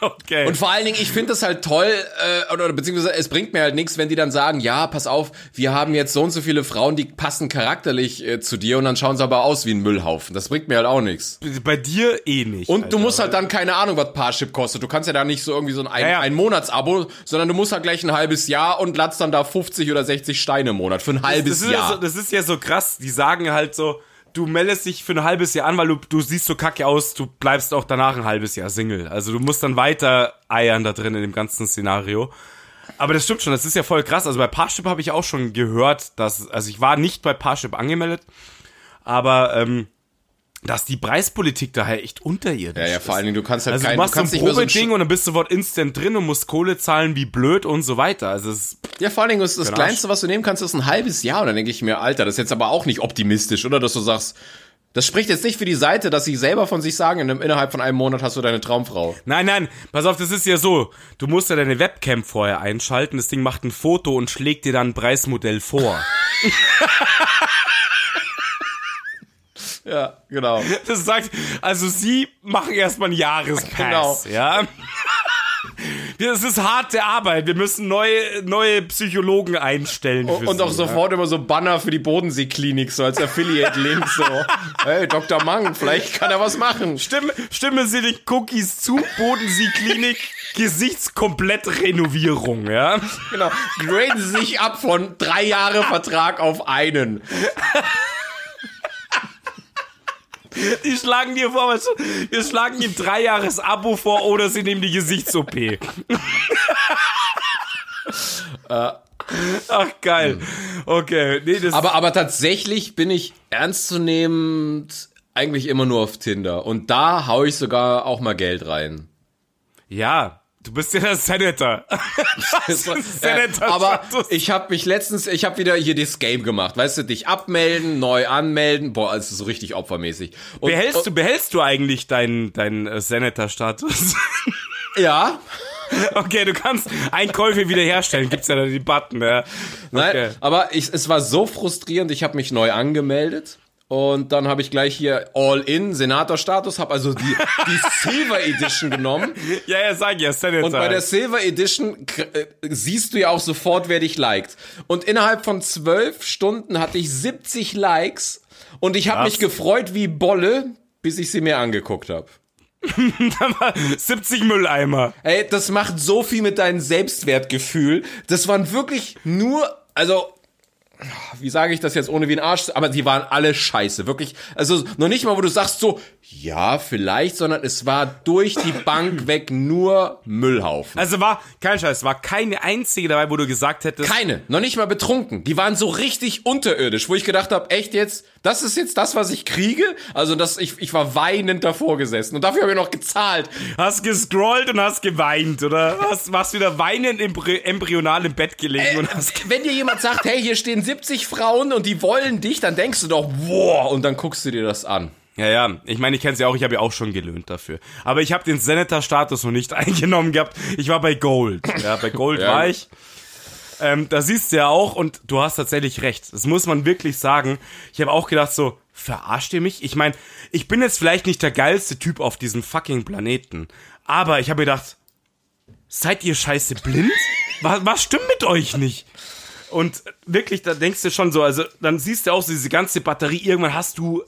Okay. Und vor allen Dingen, ich finde das halt toll, äh, oder, beziehungsweise es bringt mir halt nichts, wenn die dann sagen, ja, pass auf, wir haben jetzt so und so viele Frauen, die passen charakterlich äh, zu dir und dann schauen sie aber aus wie ein Müllhaufen. Das bringt mir halt auch nichts. Bei dir eh nicht. Und Alter, du musst halt dann keine Ahnung, was Parship kostet. Du kannst ja da nicht so irgendwie so ein, ein, ja, ja. ein Monatsabo, sondern du musst halt gleich ein halbes Jahr und latzt dann da 50 oder 60 Steine im Monat für ein halbes das, das Jahr. So, das ist ja so krass. Die sagen halt so, du meldest dich für ein halbes Jahr an, weil du, du siehst so kacke aus, du bleibst auch danach ein halbes Jahr Single. Also du musst dann weiter eiern da drin in dem ganzen Szenario. Aber das stimmt schon, das ist ja voll krass. Also bei Parship habe ich auch schon gehört, dass, also ich war nicht bei Parship angemeldet, aber ähm, dass die Preispolitik daher echt unterirdisch ist. Ja, ja, vor allen Dingen, du kannst halt also kein, du machst du kannst so ein Probeding so und dann bist du sofort instant drin und musst Kohle zahlen wie blöd und so weiter. Also es ja, vor allen Dingen ist das Kleinste, was du nehmen kannst, ist ein halbes Jahr. Und dann denke ich mir, Alter, das ist jetzt aber auch nicht optimistisch, oder? Dass du sagst, das spricht jetzt nicht für die Seite, dass sie selber von sich sagen, innerhalb von einem Monat hast du deine Traumfrau. Nein, nein, pass auf, das ist ja so. Du musst ja deine Webcam vorher einschalten, das Ding macht ein Foto und schlägt dir dann ein Preismodell vor. ja, genau. Das sagt, also sie machen erstmal einen Jahrespass, genau. ja. Das ist harte Arbeit. Wir müssen neue, neue Psychologen einstellen. und, und auch sofort immer so Banner für die Bodensee-Klinik, so als Affiliate-Link, so. Hey, Dr. Mang, vielleicht kann er was machen. Stimme, stimme Sie den Cookies zu, Bodensee-Klinik, Gesichtskomplett Renovierung, ja? Genau. Graden Sie sich ab von drei Jahre Vertrag auf einen. Die schlagen dir vor, wir schlagen ihm drei Jahres Abo vor oder sie nehmen die Gesichts-OP. Ach, geil. Okay. Nee, das aber, aber tatsächlich bin ich ernstzunehmend eigentlich immer nur auf Tinder. Und da hau ich sogar auch mal Geld rein. Ja, Du bist ja der Senator. Senator aber ich habe mich letztens, ich habe wieder hier das Game gemacht. Weißt du, dich abmelden, neu anmelden. Boah, also so richtig opfermäßig. Und, behältst du, behältst du eigentlich deinen deinen äh, Senator-Status? ja. Okay, du kannst Einkäufe wiederherstellen. Gibt's ja da die Button. Ja. Okay. Nein, aber ich, es war so frustrierend. Ich habe mich neu angemeldet Und dann habe ich gleich hier All-In, Senator-Status, habe also die, die Silver Edition genommen. Ja, ja, sag ja, Senator. Und bei der Silver Edition äh, siehst du ja auch sofort, wer dich liked. Und innerhalb von zwölf Stunden hatte ich 70 Likes und ich habe mich gefreut wie Bolle, bis ich sie mir angeguckt habe. 70 Mülleimer. Ey, das macht so viel mit deinem Selbstwertgefühl. Das waren wirklich nur, also wie sage ich das jetzt ohne wie ein Arsch, aber sie waren alle scheiße, wirklich. Also noch nicht mal, wo du sagst so, ja, vielleicht, sondern es war durch die Bank weg nur Müllhaufen. Also war, kein Scheiß, war keine einzige dabei, wo du gesagt hättest. Keine, noch nicht mal betrunken. Die waren so richtig unterirdisch, wo ich gedacht habe, echt jetzt, das ist jetzt das, was ich kriege? Also das, ich, ich war weinend davor gesessen und dafür habe ich noch gezahlt. Hast gescrollt und hast geweint, oder? Hast, warst wieder weinend embryonal im Bett gelegen äh, und hast Wenn dir jemand sagt, hey, hier stehen 70 Frauen und die wollen dich, dann denkst du doch, wow, und dann guckst du dir das an. Ja, ja, ich meine, ich kenne ja auch, ich habe ja auch schon gelöhnt dafür. Aber ich habe den Senator-Status noch nicht eingenommen gehabt. Ich war bei Gold. Ja, bei Gold Ja. war ich. Ähm, da siehst du ja auch, und du hast tatsächlich recht. Das muss man wirklich sagen. Ich habe auch gedacht so, verarscht ihr mich? Ich meine, ich bin jetzt vielleicht nicht der geilste Typ auf diesem fucking Planeten. Aber ich habe gedacht, seid ihr scheiße blind? Was, was stimmt mit euch nicht? Und wirklich, da denkst du schon so, also dann siehst du auch so diese ganze Batterie, irgendwann hast du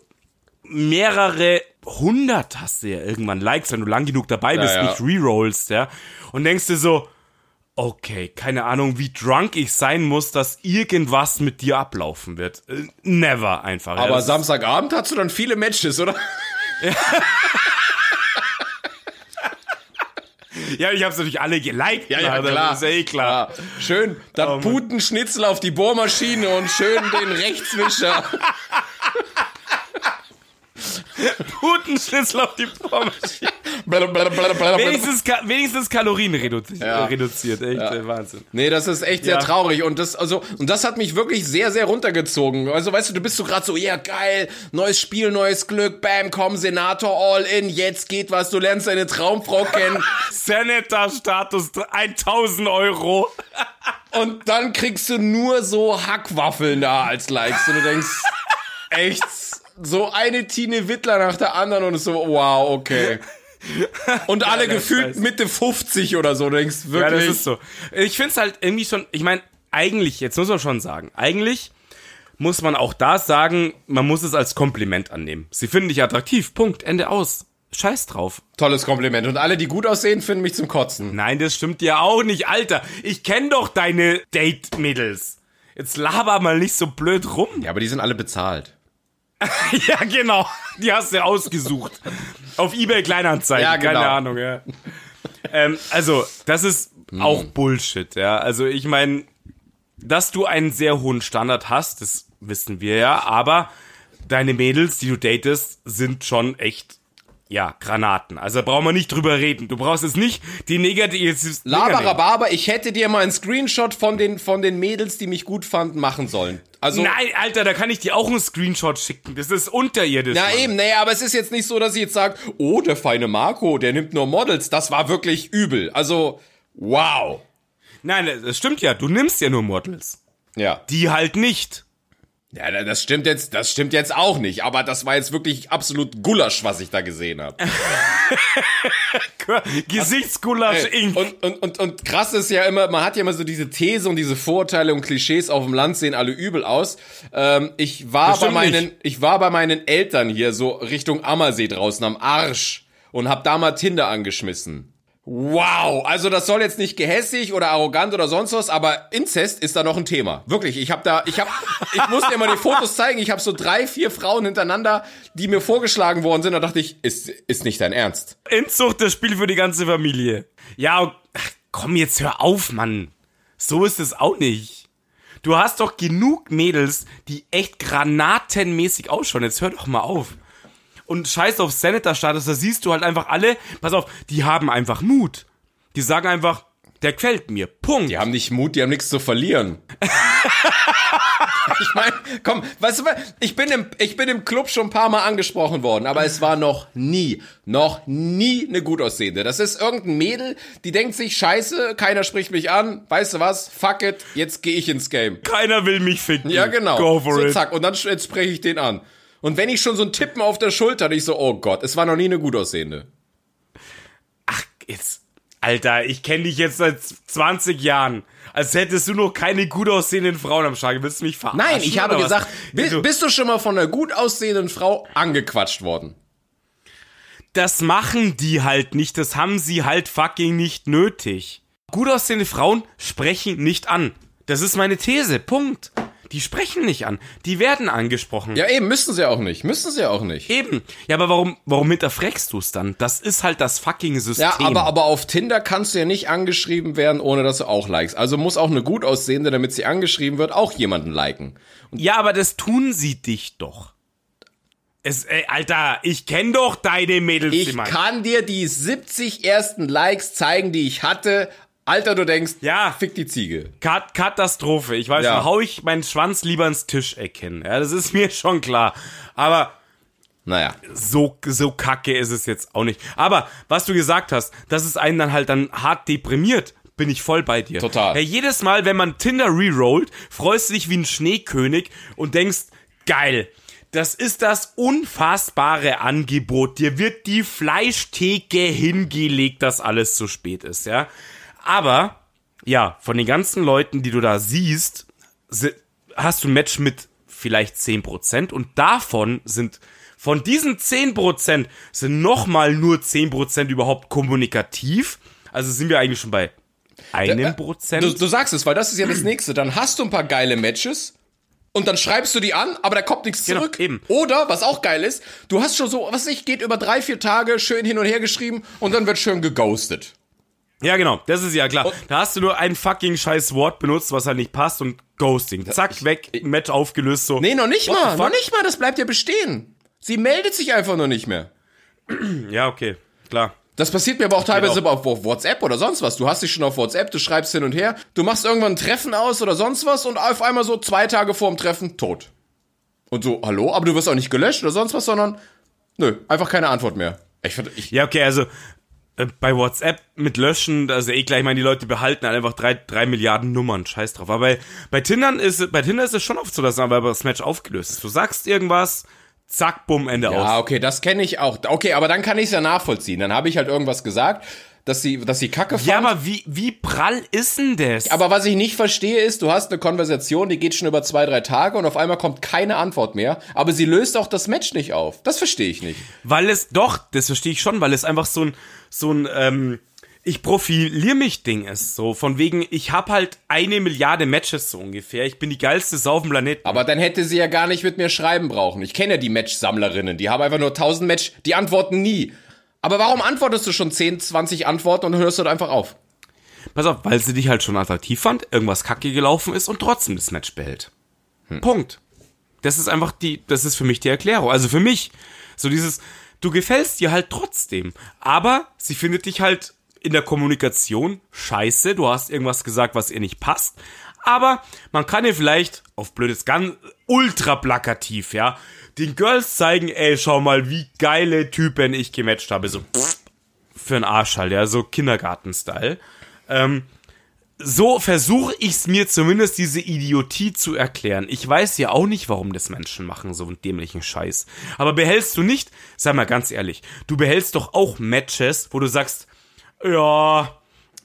mehrere hundert hast du ja irgendwann Likes, wenn du lang genug dabei bist, ja. nicht rerollst, ja. Und denkst du so, okay, keine Ahnung, wie drunk ich sein muss, dass irgendwas mit dir ablaufen wird. Äh, Never einfach. ja. Aber Das- Samstagabend hast du dann viele Matches, oder? ja, ich hab's natürlich alle geliked. na, Das ist ja eh klar. Ja, schön, dann Oh. Putenschnitzel auf die Bohrmaschine und schön den Rechtswischer. Guten Schnitzel auf die Bohrmaschine. wenigstens, Ka wenigstens Kalorien reduzi Ja. reduziert. Echt äh, Wahnsinn. Nee, das ist echt sehr Ja. traurig und das also und das hat mich wirklich sehr sehr runtergezogen. Also weißt du, du bist so gerade so, ja geil, neues Spiel, neues Glück, bam, komm Senator all in, jetzt geht was, du lernst deine Traumfrau kennen Senator-Status 1000 Euro. und dann kriegst du nur so Hackwaffeln da als Likes und du denkst echt so eine Tine Wittler nach der anderen und so wow, okay. Und alle das gefühlt. Mitte 50 oder so, du denkst Ja, wirklich. das ist so. Ich find's halt irgendwie schon, ich meine, eigentlich, jetzt muss man schon sagen, eigentlich muss man auch da sagen, man muss es als Kompliment annehmen. Sie finden dich attraktiv, Punkt, Ende aus. Scheiß drauf. Tolles Kompliment. Und alle, die gut aussehen, finden mich zum Kotzen. Nein, das stimmt ja auch nicht, Alter. Ich kenn doch deine Date-Mädels. Jetzt laber mal nicht so blöd rum. Ja, aber die sind alle bezahlt. Ja, genau. Die hast du ausgesucht. Auf eBay Kleinanzeigen. Ja, genau. Keine Ahnung, ja. ähm, also, das ist auch Bullshit, ja. Also, ich meine, dass du einen sehr hohen Standard hast, das wissen wir ja, aber deine Mädels, die du datest, sind schon echt, ja, Granaten. Also, brauchen wir nicht drüber reden. Du brauchst jetzt nicht die negative... Laberababa, ich hätte dir mal einen Screenshot von den, von den Mädels, die mich gut fanden, machen sollen. Also, Nein, Alter, da kann ich dir auch einen Screenshot schicken. Das ist unterirdisch. na Mann. eben, nee, aber es ist jetzt nicht so, dass ich jetzt sage, oh, der feine Marco, der nimmt nur Models. Das war wirklich übel. Also, wow. Nein, das stimmt ja. Du nimmst ja nur Models. Ja. Die halt nicht. Ja, das stimmt jetzt, das stimmt jetzt auch nicht, aber das war jetzt wirklich absolut Gulasch, was ich da gesehen habe. Gesichtsgulasch Inc. Und, und, und, und krass ist ja immer, man hat ja immer so diese These und diese Vorurteile und Klischees auf dem Land sehen alle übel aus. Ähm, ich war Das bei meinen, nicht. ich war bei meinen Eltern hier so Richtung Ammersee draußen am Arsch und hab da mal Tinder angeschmissen. Wow, also das soll jetzt nicht gehässig oder arrogant oder sonst was, aber Inzest ist da noch ein Thema. Wirklich, ich habe da, ich habe, ich muss dir mal die Fotos zeigen. Ich habe so drei, vier Frauen hintereinander, die mir vorgeschlagen worden sind. Da dachte ich, ist, ist nicht dein Ernst. Inzucht, das Spiel für die ganze Familie. Ja, ach, komm jetzt hör auf, Mann. So ist es auch nicht. Du hast doch genug Mädels, die echt granatenmäßig ausschauen. Jetzt hör doch mal auf. Und scheiß auf Senator-Status, da siehst du halt einfach alle, pass auf, die haben einfach Mut. Die sagen einfach, der gefällt mir. Punkt. Die haben nicht Mut, die haben nichts zu verlieren. ich meine, komm, weißt du, was? ich bin, im, ich bin im Club schon ein paar Mal angesprochen worden, aber es war noch nie, noch nie eine gut aussehende. Das ist irgendein Mädel, die denkt sich, scheiße, keiner spricht mich an, weißt du was, fuck it, jetzt gehe ich ins Game. Keiner will mich ficken. Ja, genau. Go for so, it. zack, und dann jetzt spreche ich den an. Und wenn ich schon so ein Tippen auf der Schulter, ich so, oh Gott, es war noch nie eine gut aussehende. Ach, jetzt, Alter, ich kenne dich jetzt seit 20 Jahren. Als hättest du noch keine gut aussehenden Frauen am Schlag. Willst du mich verarschen? Nein, ich habe gesagt, bist, bist du schon mal von einer gut aussehenden Frau angequatscht worden? das machen die halt nicht. Das haben sie halt fucking nicht nötig. Gut aussehende Frauen sprechen nicht an. Das ist meine These. Punkt. Die sprechen nicht an. Die werden angesprochen. Ja, eben, müssen sie auch nicht. Müssen sie auch nicht. Eben. Ja, aber warum, warum hinterfragst du es dann? Das ist halt das fucking System. Ja, aber, aber auf Tinder kannst du ja nicht angeschrieben werden, ohne dass du auch likest. Also muss auch eine gut aussehende, damit sie angeschrieben wird, auch jemanden liken. ja, aber das tun sie dich doch. Es, ey, Alter, ich kenn doch deine Mädels. Ich kann dir die 70 ersten Likes zeigen, die ich hatte. Alter, du denkst, Ja. fick die Ziege. Kat Katastrophe. Ich weiß Ja. schon, hau ich meinen Schwanz lieber ins Tischeck hin. Ja, das ist mir schon klar. Aber Naja. so, so kacke ist es jetzt auch nicht. Aber was du gesagt hast, dass es einen dann halt dann hart deprimiert, bin ich voll bei dir. Total. Ja, jedes Mal, wenn man Tinder rerollt, freust du dich wie ein Schneekönig und denkst, geil. Das ist das unfassbare Angebot. Dir wird die Fleischtheke hingelegt, dass alles zu spät ist, ja. Aber, ja, von den ganzen Leuten, die du da siehst, si- hast du ein Match mit vielleicht 10% und davon sind von diesen 10% sind nochmal nur 10% überhaupt kommunikativ. Also sind wir eigentlich schon bei einem Prozent. Du, du sagst es, weil das ist ja das nächste. Dann hast du ein paar geile Matches und dann schreibst du die an, aber da kommt nichts Genau, zurück. eben. Oder, was auch geil ist, du hast schon so, was ich, geht über drei, vier Tage schön hin und her geschrieben und dann wird schön geghostet. Ja, genau, das ist ja klar. Da hast du nur ein fucking scheiß Wort benutzt, was halt nicht passt und Ghosting. Zack, weg, Match aufgelöst, so. Nee, noch nicht What mal, noch nicht mal, das bleibt ja bestehen. Sie meldet sich einfach noch nicht mehr. Ja, okay, klar. Das passiert mir aber auch teilweise Genau. auf auf WhatsApp oder sonst was. Du hast dich schon auf WhatsApp, du schreibst hin und her, du machst irgendwann ein Treffen aus oder sonst was und auf einmal so zwei Tage vor dem Treffen tot. Und so, hallo, aber du wirst auch nicht gelöscht oder sonst was, sondern nö, einfach keine Antwort mehr. Ich, find- ich, Ja, okay, also bei WhatsApp mit Löschen, also eh gleich, ich meine, die Leute behalten halt einfach drei, drei Milliarden Nummern, scheiß drauf. Aber bei, bei Tindern ist, bei Tinder ist es schon oft so, dass aber das Match aufgelöst ist. Du sagst irgendwas, zack, bumm, Ende ja, aus. okay, das kenne ich auch. Okay, aber dann kann ich es ja nachvollziehen. Dann habe ich halt irgendwas gesagt, dass sie, dass sie Kacke fand. Ja, aber wie, wie prall ist denn das? Aber was ich nicht verstehe ist, du hast eine Konversation, die geht schon über zwei, drei Tage und auf einmal kommt keine Antwort mehr, aber sie löst auch das Match nicht auf. Das verstehe ich nicht. Weil es, doch, das verstehe ich schon, weil es einfach so ein, so ein, ähm, ich profiliere mich Ding ist. So, von wegen, ich hab halt eine Milliarde Matches so ungefähr. Ich bin die geilste Sau auf dem Planeten. Aber dann hätte sie ja gar nicht mit mir schreiben brauchen. Ich kenne ja die Match-Sammlerinnen, die haben einfach nur 1000 Match, die antworten nie. Aber warum antwortest du schon 10, 20 Antworten und hörst du einfach auf? Pass auf, weil sie dich halt schon attraktiv fand, irgendwas kacke gelaufen ist und trotzdem das Match behält. Punkt. Das ist einfach die, das ist für mich die Erklärung. Also für mich, so dieses, du gefällst dir halt trotzdem, aber sie findet dich halt in der Kommunikation scheiße, du hast irgendwas gesagt, was ihr nicht passt, aber man kann ihr vielleicht, auf blödes, ganz ultra plakativ, ja, den Girls zeigen, ey, schau mal, wie geile Typen ich gematcht habe, so, pff, für einen Arsch halt, ja, so Kindergarten-Style. Ähm, so versuche ich es mir zumindest diese Idiotie zu erklären. Ich weiß ja auch nicht, warum das Menschen machen, so einen dämlichen Scheiß. Aber behältst du nicht, sag mal ganz ehrlich, du behältst doch auch Matches, wo du sagst, ja,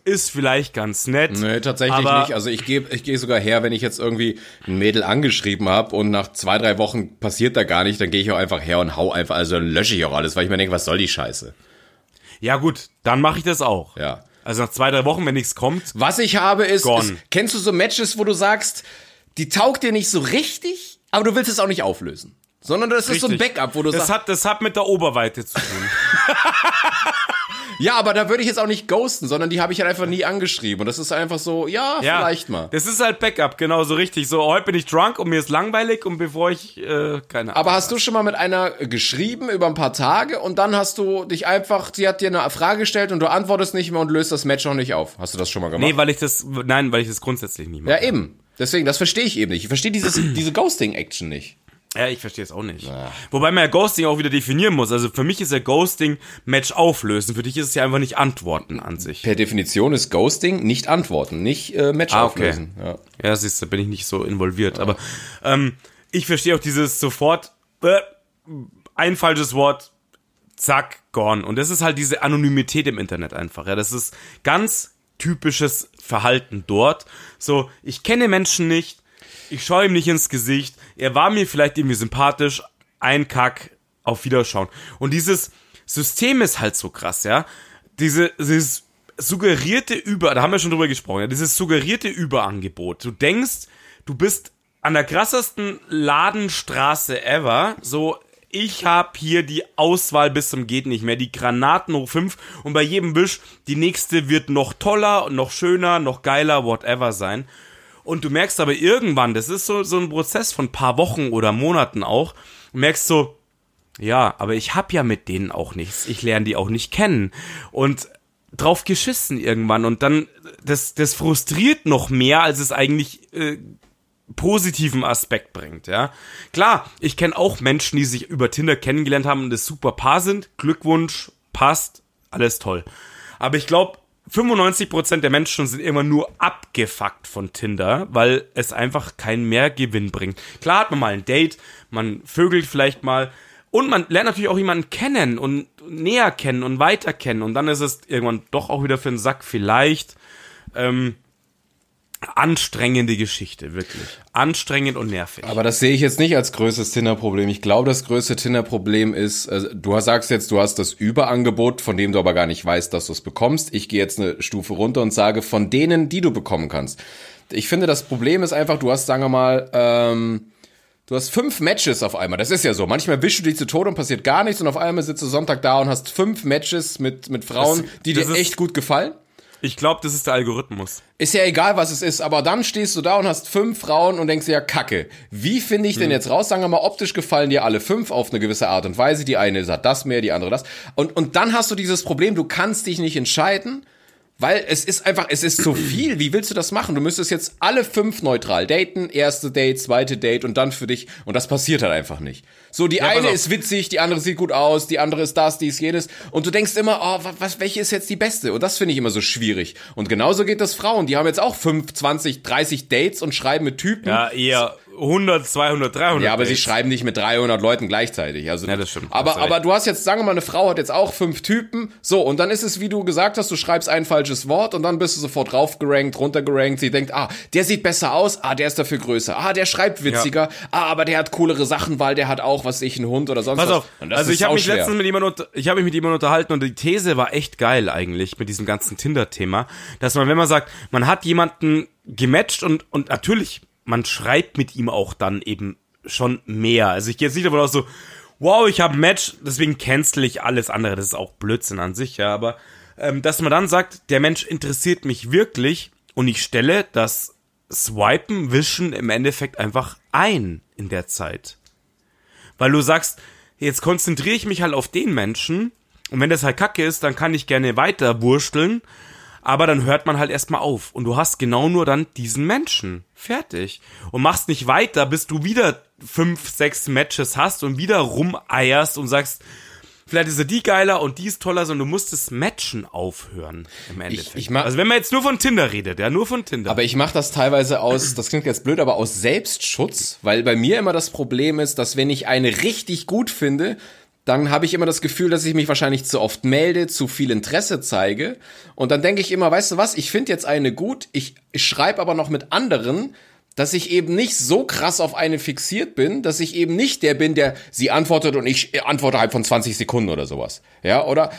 ist vielleicht ganz nett. Nee, tatsächlich nicht. Also ich gehe ich geh sogar her, wenn ich jetzt irgendwie ein Mädel angeschrieben habe und nach zwei, drei Wochen passiert da gar nicht, dann gehe ich auch einfach her und hau einfach, also lösche ich auch alles, weil ich mir denke, was soll die Scheiße? Ja gut, dann mache ich das auch. Ja. Also nach zwei, drei Wochen, wenn nichts kommt, Was ich habe ist, ist, kennst du so Matches, wo du sagst, die taugt dir nicht so richtig, aber du willst es auch nicht auflösen. Sondern das ist so ein Richtig. Backup, wo du das sagst, hat, das hat mit der Oberweite zu tun. ja, aber da würde ich jetzt auch nicht ghosten, sondern die habe ich halt einfach nie angeschrieben. Und das ist einfach so, ja, Ja, vielleicht mal. Das ist halt Backup, genau so richtig. So, heute bin ich drunk und mir ist langweilig und bevor ich, äh, keine Ahnung. Aber hast du schon mal mit einer geschrieben über ein paar Tage und dann hast du dich einfach, sie hat dir eine Frage gestellt und du antwortest nicht mehr und löst das Match noch nicht auf. Hast du das schon mal gemacht? Nee, weil ich das, nein, weil ich das grundsätzlich nicht mache. ja, eben. Deswegen, das verstehe ich eben nicht. Ich verstehe dieses, diese Ghosting-Action nicht. Ja, ich verstehe es auch nicht. Wobei man ja Ghosting auch wieder definieren muss. Also für mich ist ja Ghosting Match auflösen. Für dich ist es ja einfach nicht antworten an sich. Per Definition ist Ghosting nicht antworten, nicht äh, Match Ah, okay. auflösen. Ja. Ja, siehst du, bin ich nicht so involviert. Aber ähm, ich verstehe auch dieses sofort, äh, ein falsches Wort, zack, gone. Und das ist halt diese Anonymität im Internet einfach. Ja, das ist ganz typisches Verhalten dort. So, ich kenne Menschen nicht, ich schaue ihm nicht ins Gesicht, er war mir vielleicht irgendwie sympathisch, ein Kack, auf Wiederschauen. Und dieses System ist halt so krass, ja. Diese, dieses suggerierte Über, da haben wir schon drüber gesprochen, ja, dieses suggerierte Überangebot. Du denkst, du bist an der krassesten Ladenstraße ever, so ich habe hier die Auswahl bis zum geht nicht mehr, die Granaten hoch 5 und bei jedem Wisch die nächste wird noch toller und noch schöner, noch geiler, whatever sein. Und du merkst aber irgendwann, das ist so so ein Prozess von paar Wochen oder Monaten auch, merkst so, ja, aber ich hab ja mit denen auch nichts. Ich lerne die auch nicht kennen und drauf geschissen irgendwann und dann das das frustriert noch mehr, als es eigentlich äh, positiven Aspekt bringt, ja. Klar, ich kenne auch Menschen, die sich über Tinder kennengelernt haben und das super Paar sind. Glückwunsch, passt, alles toll. Aber ich glaube, 95% der Menschen sind immer nur abgefuckt von Tinder, weil es einfach keinen Mehrgewinn bringt. Klar hat man mal ein Date, man vögelt vielleicht mal und man lernt natürlich auch jemanden kennen und näher kennen und weiter kennen und dann ist es irgendwann doch auch wieder für den Sack vielleicht. Ähm, anstrengende Geschichte, wirklich. Anstrengend und nervig. Aber das sehe ich jetzt nicht als größtes Tinder-Problem. Ich glaube, das größte Tinder-Problem ist, also, du sagst jetzt, du hast das Überangebot, von dem du aber gar nicht weißt, dass du es bekommst. Ich gehe jetzt eine Stufe runter und sage, von denen, die du bekommen kannst. Ich finde, das Problem ist einfach, du hast, sagen wir mal, ähm, Du hast fünf Matches auf einmal. Das ist ja so. Manchmal wischst du dich zu Tode und passiert gar nichts und auf einmal sitzt du Sonntag da und hast fünf Matches mit, mit Frauen, Das- die das dir ist- echt gut gefallen. Ich glaube, das ist der Algorithmus. Ist ja egal, was es ist, aber dann stehst du da und hast fünf Frauen und denkst dir, ja, kacke. Wie finde ich Hm. denn jetzt raus? Sagen wir mal, optisch gefallen dir alle fünf auf eine gewisse Art und Weise. Die eine hat das mehr, die andere das. Und, und dann hast du dieses Problem, du kannst dich nicht entscheiden, weil es ist einfach, es ist zu viel. Wie willst du das machen? Du müsstest jetzt alle fünf neutral daten. Erste Date, zweite Date und dann für dich. Und das passiert halt einfach nicht. So, die pass eine ist witzig, die andere sieht gut aus, die andere ist das, dies, jenes. Und du denkst immer, oh, wa- was, welche ist jetzt die beste? Und das finde ich immer so schwierig. Und genauso geht das Frauen. Die haben jetzt auch 5, 20, 30 Dates und schreiben mit Typen. Ja, eher 100, 200, 300. Ja, aber sie Dates. schreiben nicht mit 300 Leuten gleichzeitig. Also, Ja, das stimmt. Aber, aber du hast jetzt, sagen wir mal, eine Frau hat jetzt auch fünf Typen. So, und dann ist es, wie du gesagt hast, du schreibst ein falsches Wort und dann bist du sofort raufgerankt, runtergerankt. Sie denkt, ah, der sieht besser aus, ah, der ist dafür größer, ah, der schreibt witziger, ah, aber der hat coolere Sachen, weil der hat auch, was ich, einen Hund oder sonst Pass was. auf, Und das also ich habe mich sauschwer. letztens mit jemandem, ich habe mich mit jemandem unterhalten und die These war echt geil eigentlich mit diesem ganzen Tinder-Thema, dass man, wenn man sagt, man hat jemanden gematcht und und natürlich, man schreibt mit ihm auch dann eben schon mehr. Also ich gehe jetzt nicht davon aus so, wow, ich habe ein Match, deswegen cancel ich alles andere. Das ist auch Blödsinn an sich, ja, aber ähm, dass man dann sagt, der Mensch interessiert mich wirklich und ich stelle das Swipen, Wischen im Endeffekt einfach ein in der Zeit weil du sagst, jetzt konzentriere ich mich halt auf den Menschen und wenn das halt kacke ist, dann kann ich gerne weiter wursteln, aber dann hört man halt erstmal auf und du hast genau nur dann diesen Menschen. Fertig. Und machst nicht weiter, bis du wieder fünf, sechs Matches hast und wieder rumeierst und sagst, vielleicht ist er die geiler und die ist toller, sondern du musst das Matchen aufhören im Endeffekt. ich mach- also wenn man jetzt nur von Tinder redet, ja, nur von Tinder. Aber ich mache das teilweise aus, das klingt jetzt blöd, aber aus Selbstschutz, weil bei mir immer das Problem ist, dass wenn ich eine richtig gut finde, dann habe ich immer das Gefühl, dass ich mich wahrscheinlich zu oft melde, zu viel Interesse zeige. Und dann denke ich immer, weißt du was, ich finde jetzt eine gut, ich, schreibe aber noch mit anderen, dass ich eben nicht so krass auf eine fixiert bin, dass ich eben nicht der bin, der sie antwortet und ich antworte halt von 20 Sekunden oder sowas. Ja, oder?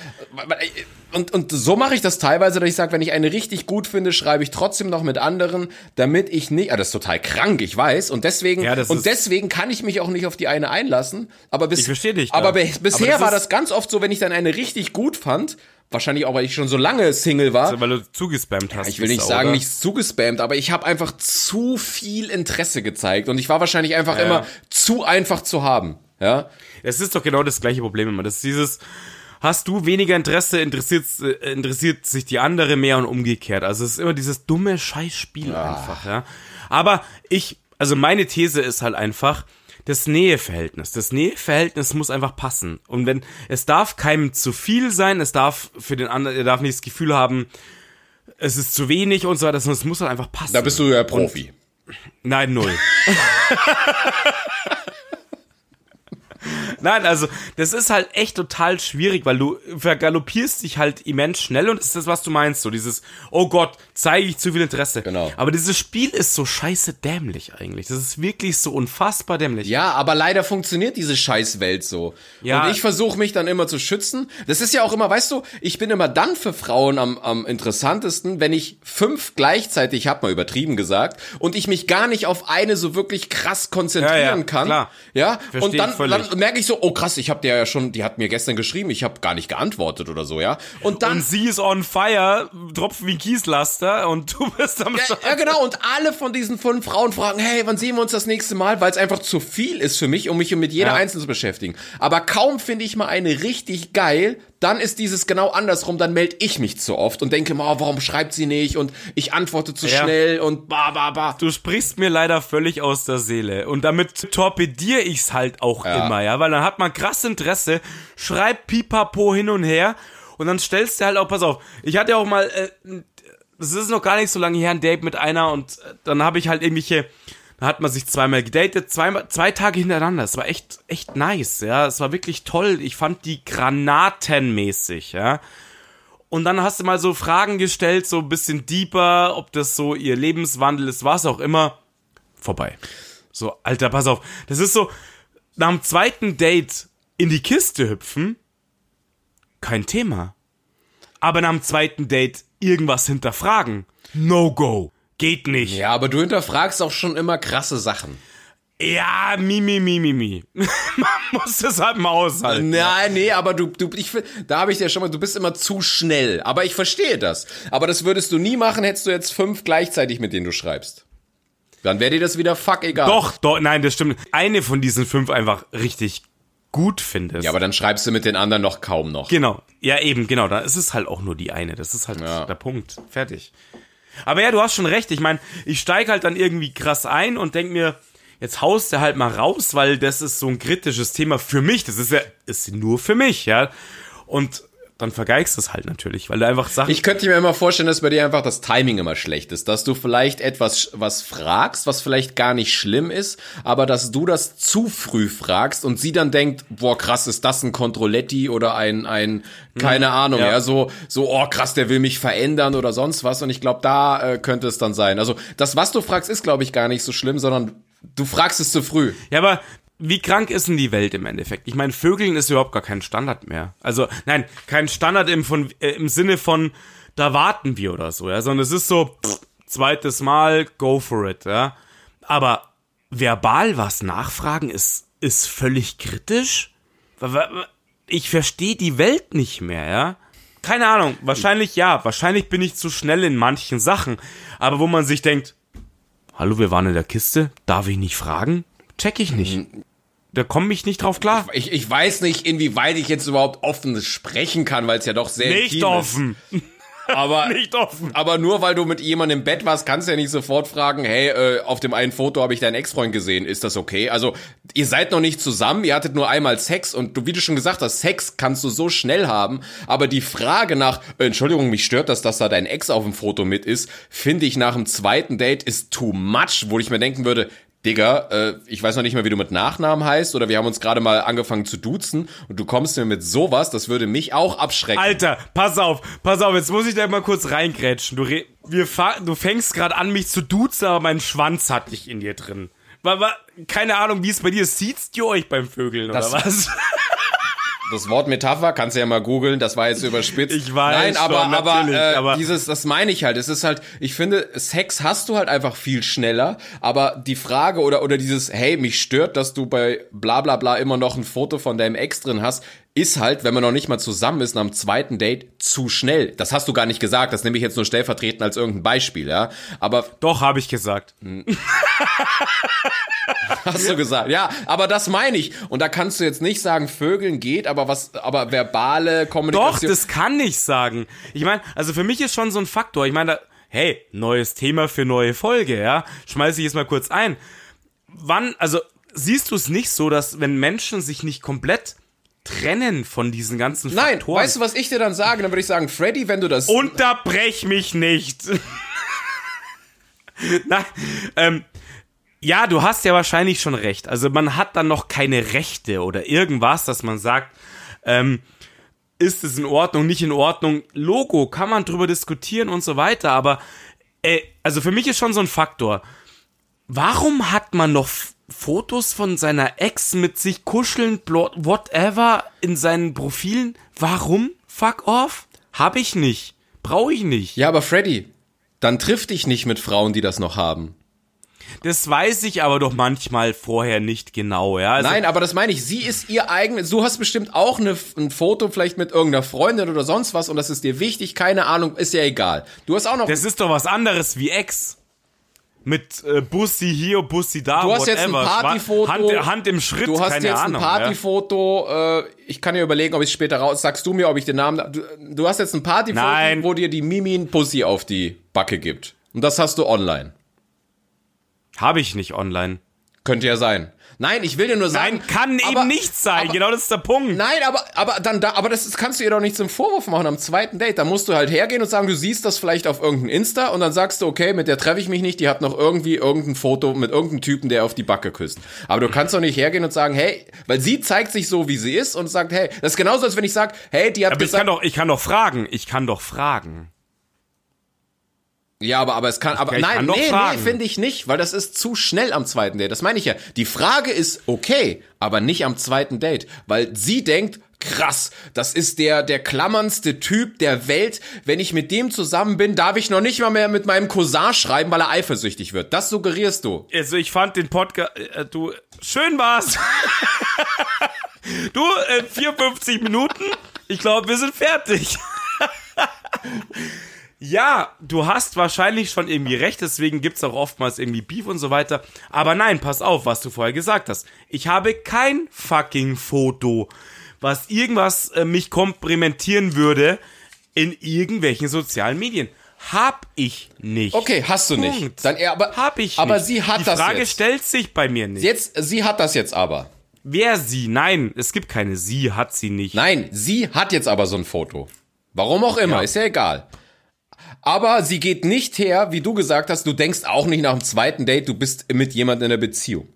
Und, und so mache ich das teilweise, dass ich sage, wenn ich eine richtig gut finde, schreibe ich trotzdem noch mit anderen, damit ich nicht, ah, das ist total krank, ich weiß, und deswegen, Ja, und deswegen kann ich mich auch nicht auf die eine einlassen, aber bis, Ich versteh dich aber be- Aber bisher das war das ganz oft so, wenn ich dann eine richtig gut fand, wahrscheinlich auch, weil ich schon so lange Single war, weil du zugespammt hast. ich will nicht sagen, oder? nicht zugespammt, aber ich habe einfach zu viel Interesse gezeigt und ich war wahrscheinlich einfach Ja. immer zu einfach zu haben. Ja, Es ist doch genau das gleiche Problem immer. Das ist dieses, hast du weniger Interesse, interessiert, äh, interessiert sich die andere mehr und umgekehrt. Also es ist immer dieses dumme Scheißspiel einfach, ja. Aber ich, also meine These ist halt einfach, das Näheverhältnis. Das Näheverhältnis muss einfach passen. Und wenn, es darf keinem zu viel sein, es darf für den anderen, er darf nicht das Gefühl haben, es ist zu wenig und so weiter, sondern es muss halt einfach passen. da bist du ja Profi. Nein, null. Nein, also das ist halt echt total schwierig, weil du vergaloppierst dich halt immens schnell und das ist das, was du meinst, so dieses, oh Gott, zeige ich zu viel Interesse. Genau. Aber dieses Spiel ist so scheiße dämlich eigentlich. Das ist wirklich so unfassbar dämlich. Ja, aber leider funktioniert diese Scheißwelt so. Ja. Und ich versuche mich dann immer zu schützen. Das ist ja auch immer, weißt du, ich bin immer dann für Frauen am, am interessantesten, wenn ich fünf gleichzeitig hab, mal übertrieben gesagt, und ich mich gar nicht auf eine so wirklich krass konzentrieren Ja, ja, kann. klar. Ja, Versteh und dann, völlig. Dann merke ich so, oh krass, ich habe der ja schon, die hat mir gestern geschrieben, ich habe gar nicht geantwortet oder so, ja. Und dann Und sie ist on fire, tropft wie Kieslaster und du bist am Ja, Start. ja, genau. Und alle von diesen fünf Frauen fragen, hey, wann sehen wir uns das nächste Mal? Weil es einfach zu viel ist für mich, um mich mit jeder Ja. einzeln zu beschäftigen. Aber kaum finde ich mal eine richtig geil, dann ist dieses genau andersrum. Dann melde ich mich zu oft und denke mal, oh, warum schreibt sie nicht? Und ich antworte zu Ja. schnell und ba, ba, ba. Du sprichst mir leider völlig aus der Seele. Und damit torpediere ich's halt auch Ja. immer, ja, weil dann hat man krass Interesse, schreibt pipapo hin und her und dann stellst du halt auch, pass auf, ich hatte auch mal, äh, das ist noch gar nicht so lange her, ein Date mit einer und äh, dann habe ich halt irgendwelche, da hat man sich zweimal gedatet, zweimal, zwei Tage hintereinander. Es war echt, echt nice, ja. Es war wirklich toll. Ich fand die granatenmäßig, ja. Und dann hast du mal so Fragen gestellt, so ein bisschen deeper, ob das so ihr Lebenswandel ist, was auch immer. Vorbei. So, Alter, pass auf. Das ist so, nach dem zweiten Date in die Kiste hüpfen, kein Thema. Aber nach dem zweiten Date irgendwas hinterfragen, no go. Geht nicht. Ja, aber du hinterfragst auch schon immer krasse Sachen. Ja, mi, mi, mi, mi, mi. Man muss das halt mal aushalten. Nein, nee, aber du, du, ich, da habe ich dir schon mal, du bist immer zu schnell. Aber ich verstehe das. Aber das würdest du nie machen, hättest du jetzt fünf gleichzeitig, mit denen du schreibst. Dann wäre dir das wieder fuck egal. Doch, doch, nein, das stimmt. Eine von diesen fünf einfach richtig gut findest. Ja, aber dann schreibst du mit den anderen noch kaum noch. Genau. Ja, eben, genau. Da ist es halt auch nur die eine. Das ist halt Ja. der Punkt. Fertig. Aber ja, du hast schon recht. Ich meine, ich steig halt dann irgendwie krass ein und denk mir, jetzt haust du halt mal raus, weil das ist so ein kritisches Thema für mich. Das ist ja, ist nur für mich, ja. Und dann vergeigst du es halt natürlich, weil du einfach Sachen. Ich könnte mir immer vorstellen, dass bei dir einfach das Timing immer schlecht ist, dass du vielleicht etwas was fragst, was vielleicht gar nicht schlimm ist, aber dass du das zu früh fragst und sie dann denkt, boah krass, ist das ein Controletti oder ein ein keine Ahnung, ja. ja. so so oh krass, der will mich verändern oder sonst was und ich glaube, da äh, könnte es dann sein. Also, das was du fragst ist glaube ich gar nicht so schlimm, sondern du fragst es zu früh. Ja, aber wie krank ist denn die Welt im Endeffekt? Ich meine, Vögeln ist überhaupt gar kein Standard mehr. Also, nein, kein Standard im, von, äh, im Sinne von, da warten wir oder so, ja, sondern es ist so, pff, zweites Mal, go for it, ja. Aber verbal was nachfragen ist, ist völlig kritisch? Ich verstehe die Welt nicht mehr, ja. Keine Ahnung, wahrscheinlich ja, wahrscheinlich bin ich zu schnell in manchen Sachen, aber wo man sich denkt, hallo, wir waren in der Kiste, darf ich nicht fragen? Check ich nicht. Da komme ich nicht drauf klar. Ich, ich weiß nicht, inwieweit ich jetzt überhaupt offen sprechen kann, weil es ja doch sehr Nicht offen. ist. Aber Nicht offen. Aber nur weil du mit jemandem im Bett warst, kannst du ja nicht sofort fragen, hey, äh, auf dem einen Foto habe ich deinen Ex-Freund gesehen, ist das okay? Also, ihr seid noch nicht zusammen, ihr hattet nur einmal Sex und du, wie du schon gesagt hast, Sex kannst du so schnell haben, aber die Frage nach, äh, Entschuldigung, mich stört das, dass da dein Ex auf dem Foto mit ist, finde ich nach dem zweiten Date ist too much, wo ich mir denken würde, Digga, äh, ich weiß noch nicht mehr, wie du mit Nachnamen heißt, oder wir haben uns gerade mal angefangen zu duzen und du kommst mir mit sowas, das würde mich auch abschrecken. Alter, pass auf, pass auf, jetzt muss ich da mal kurz reingrätschen. Du, re wir fa du fängst gerade an, mich zu duzen, aber mein Schwanz hat dich in dir drin. Wa- wa- Keine Ahnung, wie es bei dir ist. Sieht's ihr euch beim Vögeln Das- oder was? Das Wort Metapher kannst du ja mal googeln, das war jetzt überspitzt. Ich weiß Nein, aber, schon, aber, äh, aber- dieses, das meine ich halt. Es ist halt, ich finde, Sex hast du halt einfach viel schneller, aber die Frage oder, oder dieses, hey, mich stört, dass du bei bla bla bla immer noch ein Foto von deinem Ex drin hast, ist halt, wenn man noch nicht mal zusammen ist, nach dem zweiten Date zu schnell. Das hast du gar nicht gesagt, das nehme ich jetzt nur stellvertretend als irgendein Beispiel, ja. Aber Doch, habe ich gesagt. Hast du gesagt, ja, aber das meine ich. Und da kannst du jetzt nicht sagen, Vögeln geht, aber was, aber verbale Doch, Kommunikation. das kann ich sagen. Ich meine, also für mich ist schon so ein Faktor. Ich meine, da, hey, neues Thema für neue Folge, ja. Schmeiß ich jetzt mal kurz ein. Wann, also siehst du es nicht so, dass wenn Menschen sich nicht komplett trennen von diesen ganzen Nein, Faktoren. weißt du, was ich dir dann sage? Dann würde ich sagen, Freddy, wenn du das. Unterbrech mich nicht. Nein, ähm, Ja, du hast ja wahrscheinlich schon recht. Also man hat dann noch keine Rechte oder irgendwas, dass man sagt, ähm, ist es in Ordnung, nicht in Ordnung. Logo kann man drüber diskutieren und so weiter, aber äh, also für mich ist schon so ein Faktor. Warum hat man noch Fotos von seiner Ex mit sich kuscheln, whatever in seinen Profilen? Warum? Fuck off? Hab ich nicht. Brauche ich nicht. Ja, aber Freddy, dann triff dich nicht mit Frauen, die das noch haben. Das weiß ich aber doch manchmal vorher nicht genau, ja. Also Nein, aber das meine ich. Sie ist ihr eigenes. Du hast bestimmt auch eine, ein Foto vielleicht mit irgendeiner Freundin oder sonst was und das ist dir wichtig. Keine Ahnung, ist ja egal. Du hast auch noch. Das ist doch was anderes wie Ex. Mit äh, Bussi hier, Bussi da. Du hast whatever. jetzt ein Partyfoto. Hand, Hand, im Schritt. Du hast jetzt Ahnung, ein Partyfoto. Ja. Äh, ich kann ja überlegen, ob ich später raus. Sagst du mir, ob ich den Namen. Du, du hast jetzt ein Partyfoto, Nein. wo dir die Mimi ein Pussy auf die Backe gibt. Und das hast du online. Habe ich nicht online. Könnte ja sein. Nein, ich will dir nur sagen. Nein, kann aber, eben nicht sein. Aber, genau das ist der Punkt. Nein, aber, aber dann da, aber das ist, kannst du ihr doch nicht zum Vorwurf machen am zweiten Date. Da musst du halt hergehen und sagen, du siehst das vielleicht auf irgendeinem Insta und dann sagst du, okay, mit der treffe ich mich nicht, die hat noch irgendwie irgendein Foto mit irgendeinem Typen, der auf die Backe küsst. Aber du kannst doch nicht hergehen und sagen, hey, weil sie zeigt sich so, wie sie ist und sagt, hey, das ist genauso, als wenn ich sage, hey, die hat aber gesagt, ich kann doch, ich kann doch fragen, ich kann doch fragen. Ja, aber, aber es kann, aber ich nein, kann nee, nee, finde ich nicht, weil das ist zu schnell am zweiten Date. Das meine ich ja. Die Frage ist okay, aber nicht am zweiten Date, weil sie denkt, krass, das ist der, der klammerndste Typ der Welt. Wenn ich mit dem zusammen bin, darf ich noch nicht mal mehr mit meinem Cousin schreiben, weil er eifersüchtig wird. Das suggerierst du. Also ich fand den Podcast, äh, du, schön war's. du, äh, 54 Minuten. Ich glaube, wir sind fertig. Ja, du hast wahrscheinlich schon irgendwie recht, deswegen gibt's auch oftmals irgendwie Beef und so weiter. Aber nein, pass auf, was du vorher gesagt hast. Ich habe kein fucking Foto, was irgendwas äh, mich komplimentieren würde in irgendwelchen sozialen Medien. Hab ich nicht. Okay, hast du Punkt. nicht. Dann eher, aber, Hab ich aber nicht. sie hat Die das Frage jetzt. stellt sich bei mir nicht. Jetzt, sie hat das jetzt aber. Wer sie? Nein, es gibt keine sie, hat sie nicht. Nein, sie hat jetzt aber so ein Foto. Warum auch immer, Ja. ist ja egal. Aber sie geht nicht her, wie du gesagt hast, du denkst auch nicht nach dem zweiten Date, du bist mit jemandem in einer Beziehung.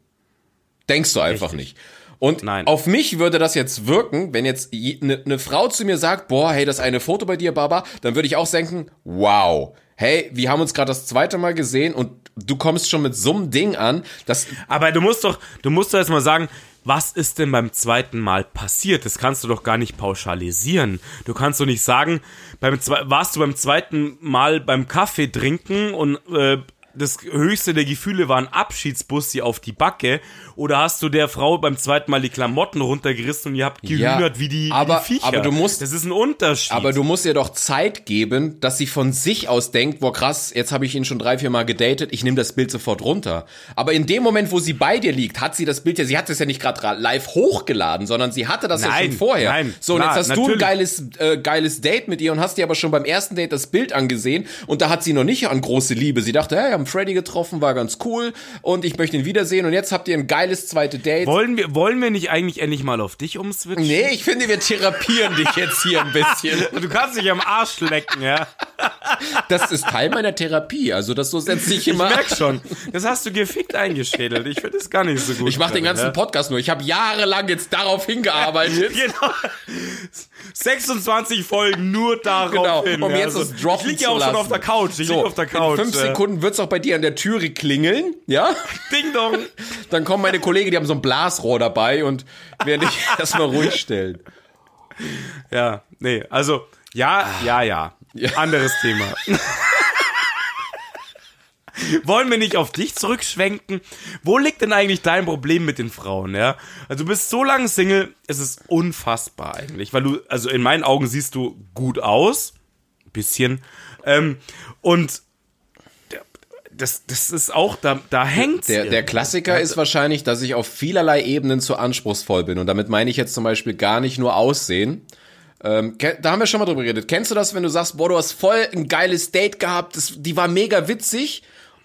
Denkst du einfach nicht. Und Nein. auf mich würde das jetzt wirken, wenn jetzt eine ne Frau zu mir sagt, boah, hey, das eine Foto bei dir, Baba, dann würde ich auch denken, wow, hey, wir haben uns gerade das zweite Mal gesehen und du kommst schon mit so einem Ding an, das Aber du musst doch, du musst doch jetzt mal sagen, was ist denn beim zweiten Mal passiert? Das kannst du doch gar nicht pauschalisieren. Du kannst doch nicht sagen, beim warst du beim zweiten Mal beim Kaffee trinken und äh, das höchste der Gefühle war ein Abschiedsbussi auf die Backe oder hast du der Frau beim zweiten Mal die Klamotten runtergerissen und ihr habt gehühnert wie, die, aber- wie die Viecher. aber du musst- das ist ein Unterschied. Aber du musst ihr doch Zeit geben, dass sie von sich aus denkt, boah krass, jetzt habe ich ihn schon drei, vier Mal gedatet, ich nehme das Bild sofort runter. Aber in dem Moment, wo sie bei dir liegt, hat sie das Bild ja, sie hat es ja nicht gerade live hochgeladen, sondern sie hatte das ja Nein, schon vorher. nein, so, und klar, jetzt hast du ein natürlich. geiles, äh, geiles Date mit ihr und hast dir aber schon beim ersten Date das Bild angesehen und da hat sie noch nicht an große Liebe. Sie dachte, hey, wir haben Freddy getroffen, war ganz cool und ich möchte ihn wiedersehen und jetzt habt ihr ein geiles zweites Date. wollen wir, wollen wir nicht eigentlich endlich mal auf dich umswitchen? Nee, ich finde, wir therapieren dich jetzt hier ein bisschen. Du kannst dich am Arsch lecken, ja. Das ist Teil meiner Therapie. Also das so setze ich Ich immer. merk schon. Das hast du gefickt eingeschädelt. Ich finde es gar nicht so gut. Ich mache den ganzen ja. Podcast nur. Ich habe jahrelang jetzt darauf hingearbeitet. Genau. 26 Folgen nur darauf Genau, hin. um jetzt Also, das droppen Ich liege zu ja auch schon auf der Couch. Ich So, liege auf der Couch. In fünf ja. Sekunden wird's auch bei dir an der Türe klingeln, ja? Ding dong. Dann kommen meine Kollegen, die haben so ein Blasrohr dabei und werden dich erstmal ruhig stellen. Ja, nee, also, ja, ja, ja. Anderes Thema. Wollen wir nicht auf dich zurückschwenken? Wo liegt denn eigentlich dein Problem mit den Frauen, ja? Also du bist so lange Single, es ist unfassbar eigentlich, weil du, also in meinen Augen siehst du gut aus, bisschen, ähm, und das, das ist auch, da, da hängt's. Der, der Klassiker ist wahrscheinlich, dass ich auf vielerlei Ebenen zu anspruchsvoll bin. Und damit meine ich jetzt zum Beispiel gar nicht nur Aussehen. Ähm, da haben wir schon mal drüber geredet. Kennst du das, wenn du sagst, boah, du hast voll ein geiles Date gehabt, das, die war mega witzig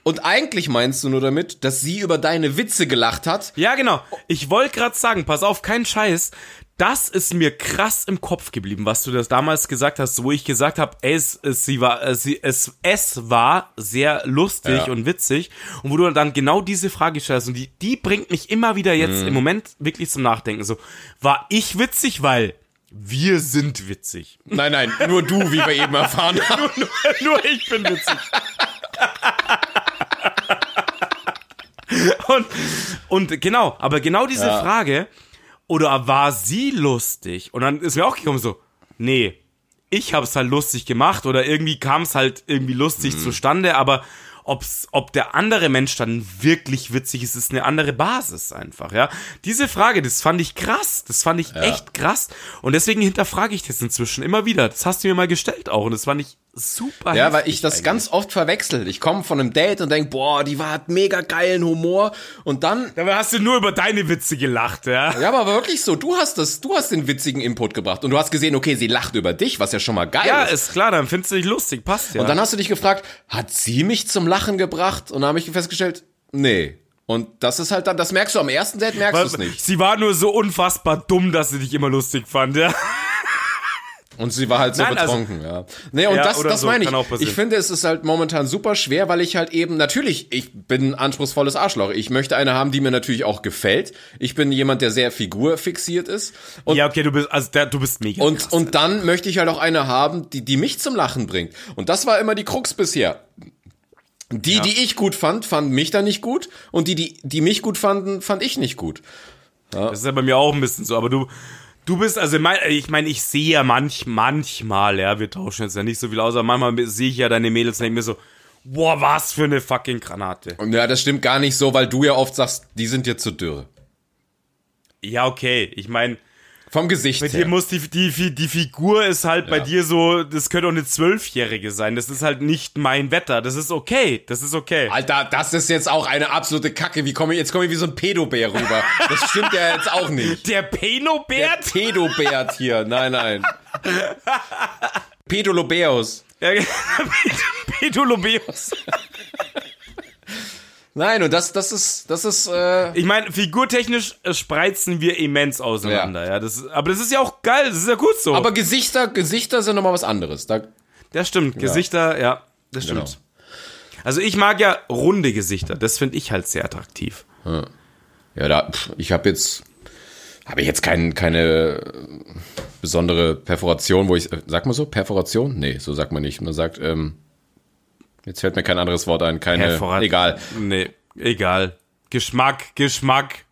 Und eigentlich meinst du nur damit, dass sie über deine Witze gelacht hat. Ja, genau. Ich wollte gerade sagen, pass auf, kein Scheiß. Das ist mir krass im Kopf geblieben, was du das damals gesagt hast, wo ich gesagt habe, es, es, sie war, es, sie, es, es war sehr lustig Ja. und witzig und wo du dann genau diese Frage stellst und die, die bringt mich immer wieder jetzt Mhm. im Moment wirklich zum Nachdenken. So, war ich witzig, weil wir sind witzig. Nein, nein, nur du, wie wir eben erfahren haben. Nur ich bin witzig. und, und genau, aber genau diese Ja. Frage, oder war sie lustig? Und dann ist mir auch gekommen so, nee, ich hab's halt lustig gemacht oder irgendwie kam es halt irgendwie lustig Mhm. zustande, aber ob's, ob der andere Mensch dann wirklich witzig ist, ist eine andere Basis einfach, ja. Diese Frage, das fand ich krass, das fand ich echt krass und deswegen hinterfrage ich das inzwischen immer wieder. Das hast du mir mal gestellt auch und das fand ich super Ja, weil ich das eigentlich. ganz oft verwechsel. Ich komme von einem Date und denk, boah, die war, hat mega geilen Humor. Und dann, Dabei hast du nur über deine Witze gelacht, ja. ja, aber wirklich so, du hast das, du hast den witzigen Input gebracht. Und du hast gesehen, okay, sie lacht über dich, was ja schon mal geil Ja, ist. ist klar, dann findest du dich lustig, passt ja. Und dann hast du dich gefragt, hat sie mich zum Lachen gebracht? Und dann habe ich festgestellt, nee. Und das ist halt dann, das merkst du am ersten Date, merkst du es nicht. Sie war nur so unfassbar dumm, dass sie dich immer lustig fand, ja. Und sie war halt so Nein, also- betrunken, ja. Nee, und Ja, das, das so, meine ich. Ich finde, es ist halt momentan super schwer, weil ich halt eben, natürlich, ich bin ein anspruchsvolles Arschloch. Ich möchte eine haben, die mir natürlich auch gefällt. Ich bin jemand, der sehr figurfixiert ist. Und, ja, okay, du bist, also der, du bist mega und, krass. und dann möchte ich halt auch eine haben, die, die mich zum Lachen bringt. Und das war immer die Krux bisher. Die, die ich gut fand, fanden mich dann nicht gut. Und die, die, die mich gut fanden, fand ich nicht gut. Das ist ja bei mir auch ein bisschen so, aber du, du bist, also mein, ich meine, ich sehe ja manch, manchmal, ja, wir tauschen jetzt ja nicht so viel aus, aber manchmal sehe ich ja deine Mädels und denke mir so, boah, was für eine fucking Granate. Und ja, das stimmt gar nicht so, weil du ja oft sagst, die sind dir zu dürr. Ja, okay, ich meine, Vom Gesicht bei her. dir muss die, die, die Figur ist halt bei dir so, das könnte auch eine Zwölfjährige sein, das ist halt nicht mein Wetter, das ist okay, das ist okay. Alter, das ist jetzt auch eine absolute Kacke. Wie komme ich, jetzt komme ich wie so ein Pedobär rüber. Das stimmt ja jetzt auch nicht. Der Der Penobert? Pedobert hier. Nein, nein. Pedolobeus. Ja, Pedolobeus. Nein, und das, das ist, das ist, äh, Ich meine, figurtechnisch äh, spreizen wir immens auseinander, ja. das, ist- aber das ist ja auch geil, das ist ja gut so. aber Gesichter, Gesichter sind nochmal was anderes. Da, das stimmt, Gesichter, ja, das stimmt. Genau. Also ich mag ja runde Gesichter, das finde ich halt sehr attraktiv. ja, da, pff, ich habe jetzt, habe ich jetzt kein, keine äh, besondere Perforation, wo ich, äh, sagt man so, Perforation? Nee, so sagt man nicht. Man sagt, ähm, jetzt fällt mir kein anderes Wort ein, keine, Perforat- egal. Nee, egal. Geschmack, Geschmack,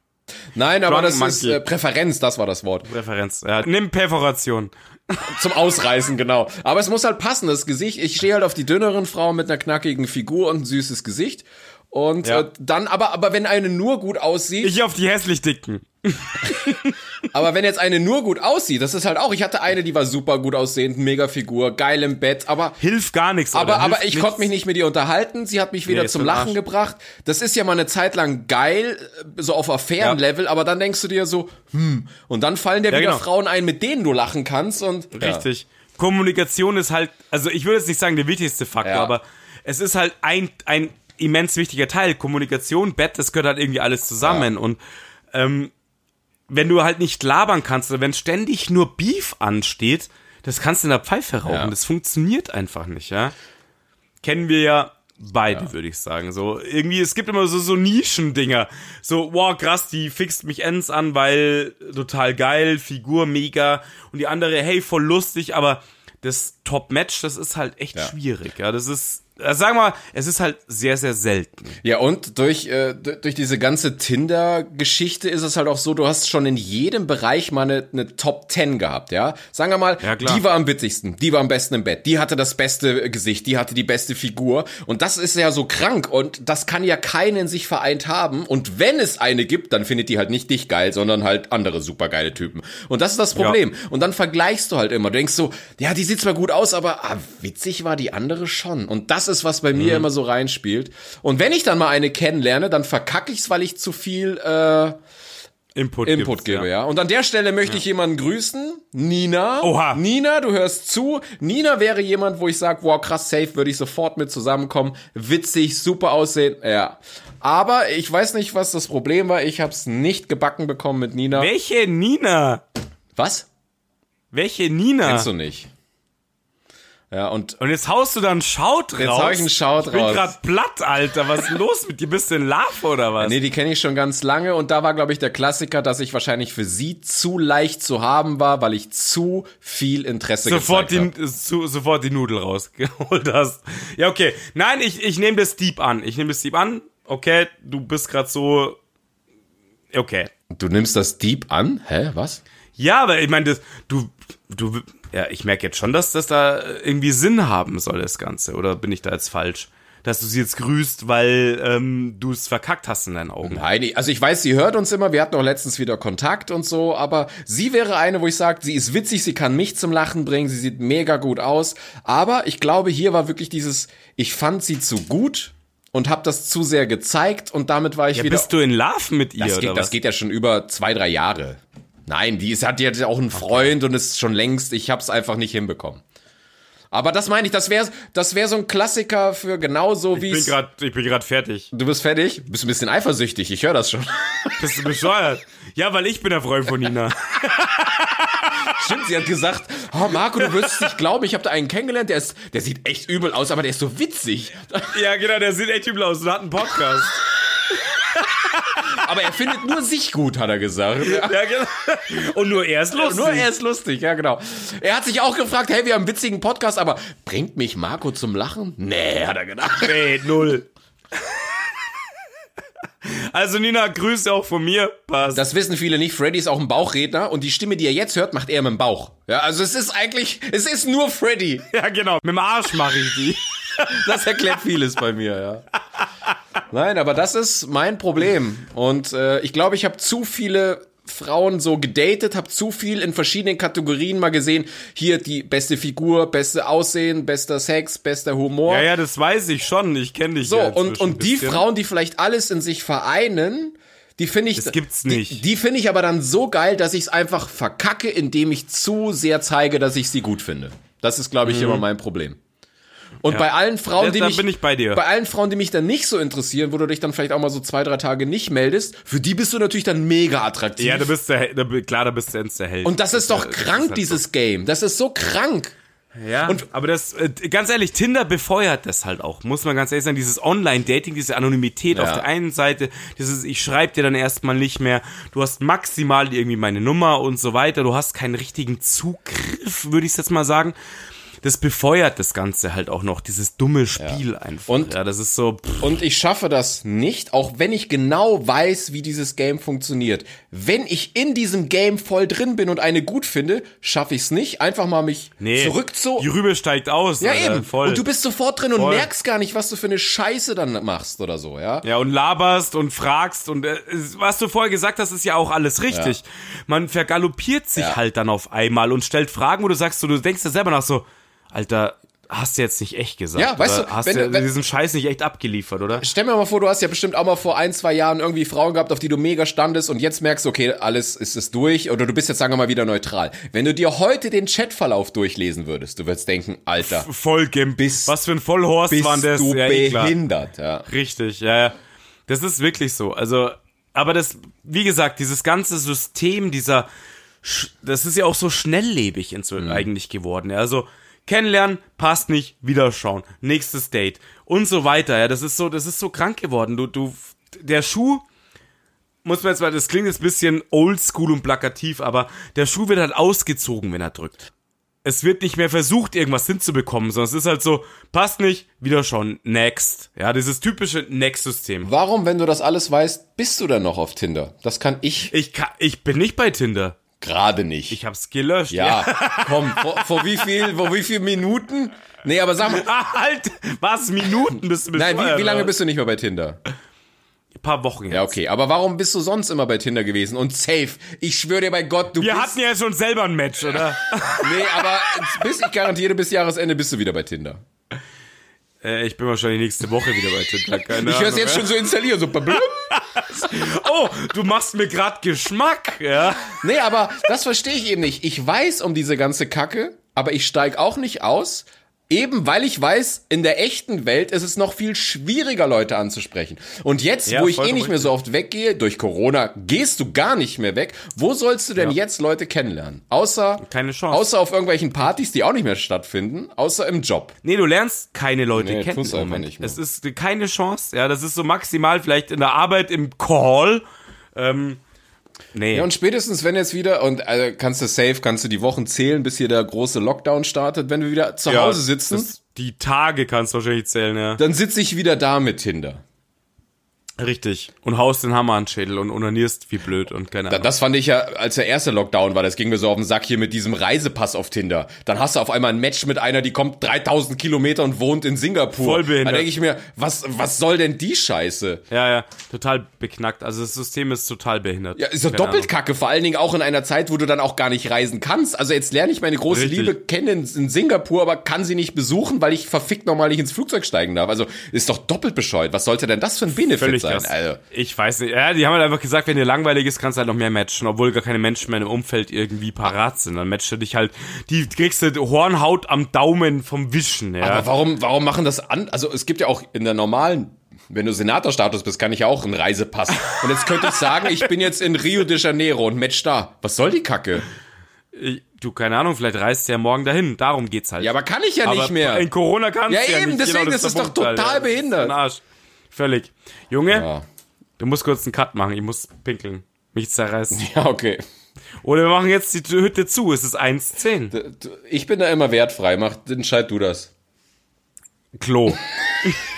Nein, aber Drunk das ist Monkey. äh, Präferenz, das war das Wort. Präferenz. Ja, nimm Perforation. Zum Ausreißen, genau. Aber es muss halt passen, das Gesicht. Ich stehe halt auf die dünneren Frauen mit einer knackigen Figur und ein süßes Gesicht. Und Ja. äh, dann, aber, aber wenn eine nur gut aussieht, Ich auf die hässlich dicken. aber wenn jetzt eine nur gut aussieht, das ist halt auch, ich hatte eine, die war super gut aussehend, mega Figur, geil im Bett, aber Hilft gar nichts. aber, aber ich nichts. konnte mich nicht mit ihr unterhalten. Sie hat mich wieder Nee, zum Lachen gebracht. Das ist ja mal eine Zeit lang geil, äh, so auf affären Level, aber dann denkst du dir so, hm, und dann fallen dir Ja, wieder genau. Frauen ein, mit denen du lachen kannst und ja. Richtig. Kommunikation ist halt, also ich würde jetzt nicht sagen der wichtigste Faktor, Ja. aber es ist halt ein, ein immens wichtiger Teil. Kommunikation, Bett, das gehört halt irgendwie alles zusammen. Und ähm, wenn du halt nicht labern kannst oder wenn ständig nur Beef ansteht, das kannst du in der Pfeife rauchen. Ja. Das funktioniert einfach nicht, ja. Kennen wir ja beide, würde ich sagen. So, irgendwie, es gibt immer so, so Nischendinger. So, wow, krass, die fixt mich ends an, weil total geil, Figur mega. Und die andere, hey, voll lustig, aber das Top-Match, das ist halt echt Ja. schwierig, ja. Das ist, also sagen wir mal, es ist halt sehr, sehr selten. Ja, und durch, äh, durch diese ganze Tinder-Geschichte ist es halt auch so, du hast schon in jedem Bereich mal eine, eine Top 10 gehabt, ja? Sagen wir mal, Ja, die war am witzigsten, die war am besten im Bett, die hatte das beste Gesicht, die hatte die beste Figur. Und das ist ja so krank und das kann ja keinen in sich vereint haben. Und wenn es eine gibt, dann findet die halt nicht dich geil, sondern halt andere supergeile Typen. Und das ist das Problem. Und dann vergleichst du halt immer. Du denkst so, ja, die sieht zwar gut aus, aber ah, witzig war die andere schon. Und das ist, was bei mir Mhm. immer so reinspielt. Und wenn ich dann mal eine kennenlerne, dann verkacke ich's, weil ich zu viel, äh, Input, Input gebe, ja. Und an der Stelle möchte ich jemanden grüßen. Nina. Oha. Nina, du hörst zu. Nina wäre jemand, wo ich sage, wow, krass, safe, würde ich sofort mit zusammenkommen. Witzig, super aussehen. Ja. Aber ich weiß nicht, was das Problem war. Ich habe es nicht gebacken bekommen mit Nina. Welche Nina? Was? Welche Nina? Kennst du nicht. Ja, und Und jetzt haust du dann Shout raus. Jetzt hau ich einen Shout ich bin raus. grad platt, Alter. Was ist los mit dir? Bist du in Love oder was? Nee, die kenne ich schon ganz lange und da war, glaube ich, der Klassiker, dass ich wahrscheinlich für sie zu leicht zu haben war, weil ich zu viel Interesse sofort gezeigt die, habe. sofort die Nudel rausgeholt hast. Ja, okay. Nein, ich, ich nehme das Deep an. Ich nehme das Deep an. Okay, du bist gerade so. Okay. Du nimmst das Deep an? Hä, was? Ja, aber ich meine, das, du, du, ja, ich merke jetzt schon, dass das da irgendwie Sinn haben soll, das Ganze. Oder bin ich da jetzt falsch? Dass du sie jetzt grüßt, weil ähm, du es verkackt hast in deinen Augen. Nein, also ich weiß, sie hört uns immer, wir hatten auch letztens wieder Kontakt und so, aber sie wäre eine, wo ich sage, sie ist witzig, sie kann mich zum Lachen bringen, sie sieht mega gut aus, aber ich glaube, hier war wirklich dieses, ich fand sie zu gut und habe das zu sehr gezeigt und damit war ich Ja, wieder... bist du in Love mit ihr das, geht, das geht ja schon über zwei, drei Jahre. Nein, die ist, hat ja auch einen Freund und ist schon längst, ich hab's einfach nicht hinbekommen. Aber das meine ich, das wäre das wär so ein Klassiker für genauso wie ich bin grad, ich bin gerade fertig. Du bist fertig? Bist ein bisschen eifersüchtig, ich höre das schon. Bist du bescheuert? Ja, weil ich bin der Freund von Nina. Stimmt, sie hat gesagt, oh Marco, du wirst es nicht glauben, ich habe da einen kennengelernt, der ist, der sieht echt übel aus, aber der ist so witzig. ja, genau, der sieht echt übel aus und hat einen Podcast. Aber er findet nur sich gut, hat er gesagt. Ja. Genau. Und nur er ist lustig. Nur er ist lustig, ja genau. Er hat sich auch gefragt, hey, wir haben einen witzigen Podcast, aber bringt mich Marco zum Lachen? Nee, hat er gedacht. Nee, null. Also Nina, Grüße auch von mir. Passt. Das wissen viele nicht. Freddy ist auch ein Bauchredner und die Stimme, die er jetzt hört, macht er mit dem Bauch. Ja, also es ist eigentlich, es ist nur Freddy. ja, genau. Mit dem Arsch mache ich die. Das erklärt vieles bei mir, ja. Nein, aber das ist mein Problem. Und äh, ich glaube, ich habe zu viele Frauen so gedatet, habe zu viel in verschiedenen Kategorien mal gesehen. Hier die beste Figur, beste Aussehen, bester Sex, bester Humor. Ja, ja, das weiß ich schon. Ich kenne dich so, ja und, und die. Frauen, die vielleicht alles in sich vereinen, die finde ich. Das gibt's die, nicht. Die finde ich aber dann so geil, dass ich es einfach verkacke, indem ich zu sehr zeige, dass ich sie gut finde. Das ist, glaube ich, immer mein Problem. Und bei allen Frauen. Ja, die mich, bin ich bei dir. bei allen Frauen, die mich dann nicht so interessieren, wo du dich dann vielleicht auch mal so zwei, drei Tage nicht meldest, für die bist du natürlich dann mega attraktiv. Ja, du bist der, klar, da bist du der Held. und das ist doch das krank, halt dieses Game. Das ist so krank. Ja, und, aber das, äh, ganz ehrlich, Tinder befeuert das halt auch, muss man ganz ehrlich sagen, dieses Online-Dating, diese Anonymität auf der einen Seite, dieses, ich schreibe dir dann erstmal nicht mehr, du hast maximal irgendwie meine Nummer und so weiter, du hast keinen richtigen Zugriff, würde ich jetzt mal sagen. Das befeuert das Ganze halt auch noch, dieses dumme Spiel einfach. Und- ja, das ist so, pff, Und ich schaffe das nicht, auch wenn ich genau weiß, wie dieses Game funktioniert. Wenn ich in diesem Game voll drin bin und eine gut finde, schaffe ich es nicht, einfach mal mich nee, zurück zu. die Rübe steigt aus. Ja, Alter, eben. Voll. Und du bist sofort drin und Voll. merkst gar nicht, was du für eine Scheiße dann machst oder so, ja? Ja, und laberst und fragst und äh, was du vorher gesagt hast, ist ja auch alles richtig. Man vergaloppiert sich Ja. halt dann auf einmal und stellt Fragen, wo du sagst, so, du denkst dir selber nach so, Alter, hast du jetzt nicht echt gesagt? Ja, weißt du, hast wenn du du- wenn- diesen Scheiß nicht echt abgeliefert, oder? Stell mir mal vor, du hast ja bestimmt auch mal vor ein, zwei Jahren irgendwie Frauen gehabt, auf die du mega standest und jetzt merkst, okay, alles ist es durch oder du bist jetzt, sagen wir mal, wieder neutral. Wenn du dir heute den Chatverlauf durchlesen würdest, du würdest denken, Alter, Vollgimp. Bist- Was für ein Vollhorst bist waren das? du ja, eh behindert, ja. Richtig, ja, ja. Das ist wirklich so. Also, aber das, wie gesagt, dieses ganze System, dieser, das ist ja auch so schnelllebig inzwischen eigentlich geworden. Ja. Also, kennenlernen, passt nicht, wieder schauen, nächstes Date und so weiter. Ja, das ist so, das ist so krank geworden. Du, du, der Schuh, muss man jetzt mal, das klingt jetzt ein bisschen oldschool und plakativ, aber der Schuh wird halt ausgezogen, wenn er drückt. Es wird nicht mehr versucht, irgendwas hinzubekommen, sondern es ist halt so, passt nicht, wieder schon, next. Ja, dieses typische Next-System. Warum, wenn du das alles weißt, bist du dann noch auf Tinder? Das kann ich Ich, kann, ich bin nicht bei Tinder. Gerade nicht. Ich hab's gelöscht. ja, komm, vor, vor wie viel, vor wie viel Minuten? Nee, aber sag mal, Ah, halt, was, Minuten bist du nein, wie, wie lange bist du nicht mehr bei Tinder? Ein paar Wochen jetzt. Ja, okay, aber warum bist du sonst immer bei Tinder gewesen? Und safe, ich schwöre dir bei Gott, du Wir bist... hatten ja schon selber ein Match, oder? Nee, aber bis, ich garantiere, bis Jahresende bist du wieder bei Tinder. Äh, ich bin wahrscheinlich nächste Woche wieder bei Tinder. Keine Ich höre es jetzt schon so installieren, so blum. oh, du machst mir grad Geschmack, ja. Nee, aber das verstehe ich eben nicht. Ich weiß um diese ganze Kacke, aber ich steig auch nicht aus, Eben weil ich weiß, in der echten Welt ist es noch viel schwieriger, Leute anzusprechen. Und jetzt, ja, wo ich eh nicht mehr so oft weggehe, durch Corona gehst du gar nicht mehr weg. Wo sollst du denn ja. jetzt Leute kennenlernen? Außer, keine Chance. Außer auf irgendwelchen Partys, die auch nicht mehr stattfinden, außer im Job. Nee, du lernst keine Leute nee, kennen. Im Moment. Nicht mehr. Es ist keine Chance. Ja, das ist so maximal vielleicht in der Arbeit im Call. Ähm, Nee. Ja, und spätestens, wenn jetzt wieder, und also kannst du safe, kannst du die Wochen zählen, bis hier der große Lockdown startet, wenn wir wieder zu ja, Hause sitzen. Das, die Tage kannst du wahrscheinlich zählen, ja. Dann sitze ich wieder da mit Tinder. Richtig. Und haust den Hammer an den Schädel und onanierst wie blöd und keine Ahnung. Das fand ich ja, als der erste Lockdown war, das ging mir so auf den Sack hier mit diesem Reisepass auf Tinder. Dann hast du auf einmal ein Match mit einer, die kommt 3000 Kilometer und wohnt in Singapur. Voll behindert. Da denke ich mir, was, was soll denn die Scheiße? Ja, ja, total beknackt. Also das System ist total behindert. Ja, ist doch doppelt kacke. Vor allen Dingen auch in einer Zeit, wo du dann auch gar nicht reisen kannst. Also jetzt lerne ich meine große Richtig. Liebe kennen in Singapur, aber kann sie nicht besuchen, weil ich verfickt nochmal nicht ins Flugzeug steigen darf. Also ist doch doppelt bescheuert. Was sollte denn das für ein Benefit Völlig sein? Also ich weiß nicht. Ja, die haben halt einfach gesagt, wenn dir langweilig ist, kannst du halt noch mehr matchen, obwohl gar keine Menschen mehr im Umfeld irgendwie parat sind. Dann matchst du dich halt, die kriegst du Hornhaut am Daumen vom Wischen, ja. Aber warum, warum machen das an? Also es gibt ja auch in der normalen wenn du Senatorstatus bist, kann ich auch einen Reisepass. Und jetzt könnte ich sagen, ich bin jetzt in Rio de Janeiro und match da. Was soll die Kacke? Du, keine Ahnung, vielleicht reist du ja morgen dahin. Darum geht's halt. Ja, aber kann ich ja aber nicht mehr. In Corona kannst ja, du ja eben, nicht. deswegen, genau, das, ist doch total halt, behindert. Arsch. Völlig. Junge, ja. Du musst kurz einen Cut machen, ich muss pinkeln. Mich zerreißen. Ja, okay. Oder wir machen jetzt die Hütte zu, es ist 1,10. Ich bin da immer wertfrei, mach, entscheid du das. Klo.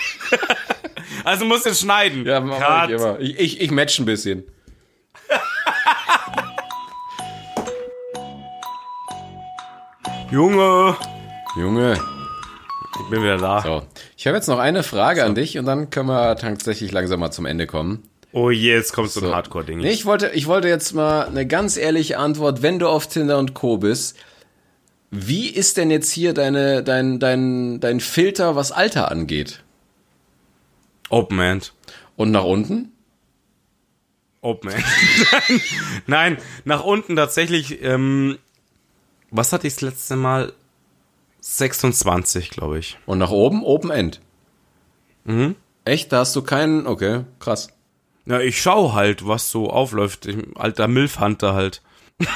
also musst du jetzt schneiden. Ja, mach ich immer. Ich, ich, ich match ein bisschen. Junge. Junge. Ich bin wieder da. So. Ich habe jetzt noch eine Frage so. an dich und dann können wir tatsächlich langsam mal zum Ende kommen. Oh je, jetzt kommst du so ein Hardcore-Ding. Nee, ich wollte, ich wollte jetzt mal eine ganz ehrliche Antwort, wenn du auf Tinder und Co. bist. Wie ist denn jetzt hier deine, dein, dein, dein Filter, was Alter angeht? Open End. Und nach unten? Open End. Nein, nach unten tatsächlich, ähm, was hatte ich das letzte Mal? 26, glaube ich. Und nach oben Open End. Mhm. Echt? Da hast du keinen. Okay, krass. Ja, ich schau halt, was so aufläuft. Ich, alter Milfhunter halt. ich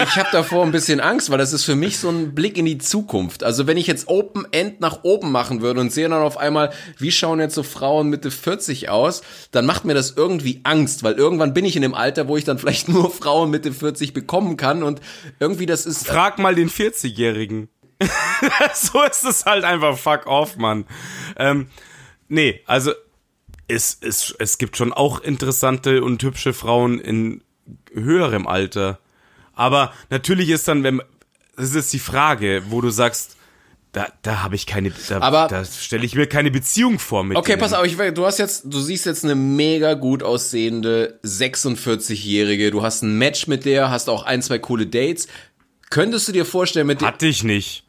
ich habe davor ein bisschen Angst, weil das ist für mich so ein Blick in die Zukunft. Also wenn ich jetzt Open End nach oben machen würde und sehe dann auf einmal, wie schauen jetzt so Frauen Mitte 40 aus, dann macht mir das irgendwie Angst, weil irgendwann bin ich in dem Alter, wo ich dann vielleicht nur Frauen Mitte 40 bekommen kann und irgendwie das ist. Frag mal den 40-Jährigen. so ist es halt einfach fuck off, Mann. Ähm, nee, also es, es, es gibt schon auch interessante und hübsche Frauen in höherem Alter. Aber natürlich ist dann, wenn das ist die Frage, wo du sagst, da, da habe ich keine, da, aber, da stelle ich mir keine Beziehung vor mit. Okay, denen. pass auf, ich, du hast jetzt, du siehst jetzt eine mega gut aussehende 46-Jährige. Du hast ein Match mit der, hast auch ein, zwei coole Dates. Könntest du dir vorstellen, mit der. Hatte ich nicht.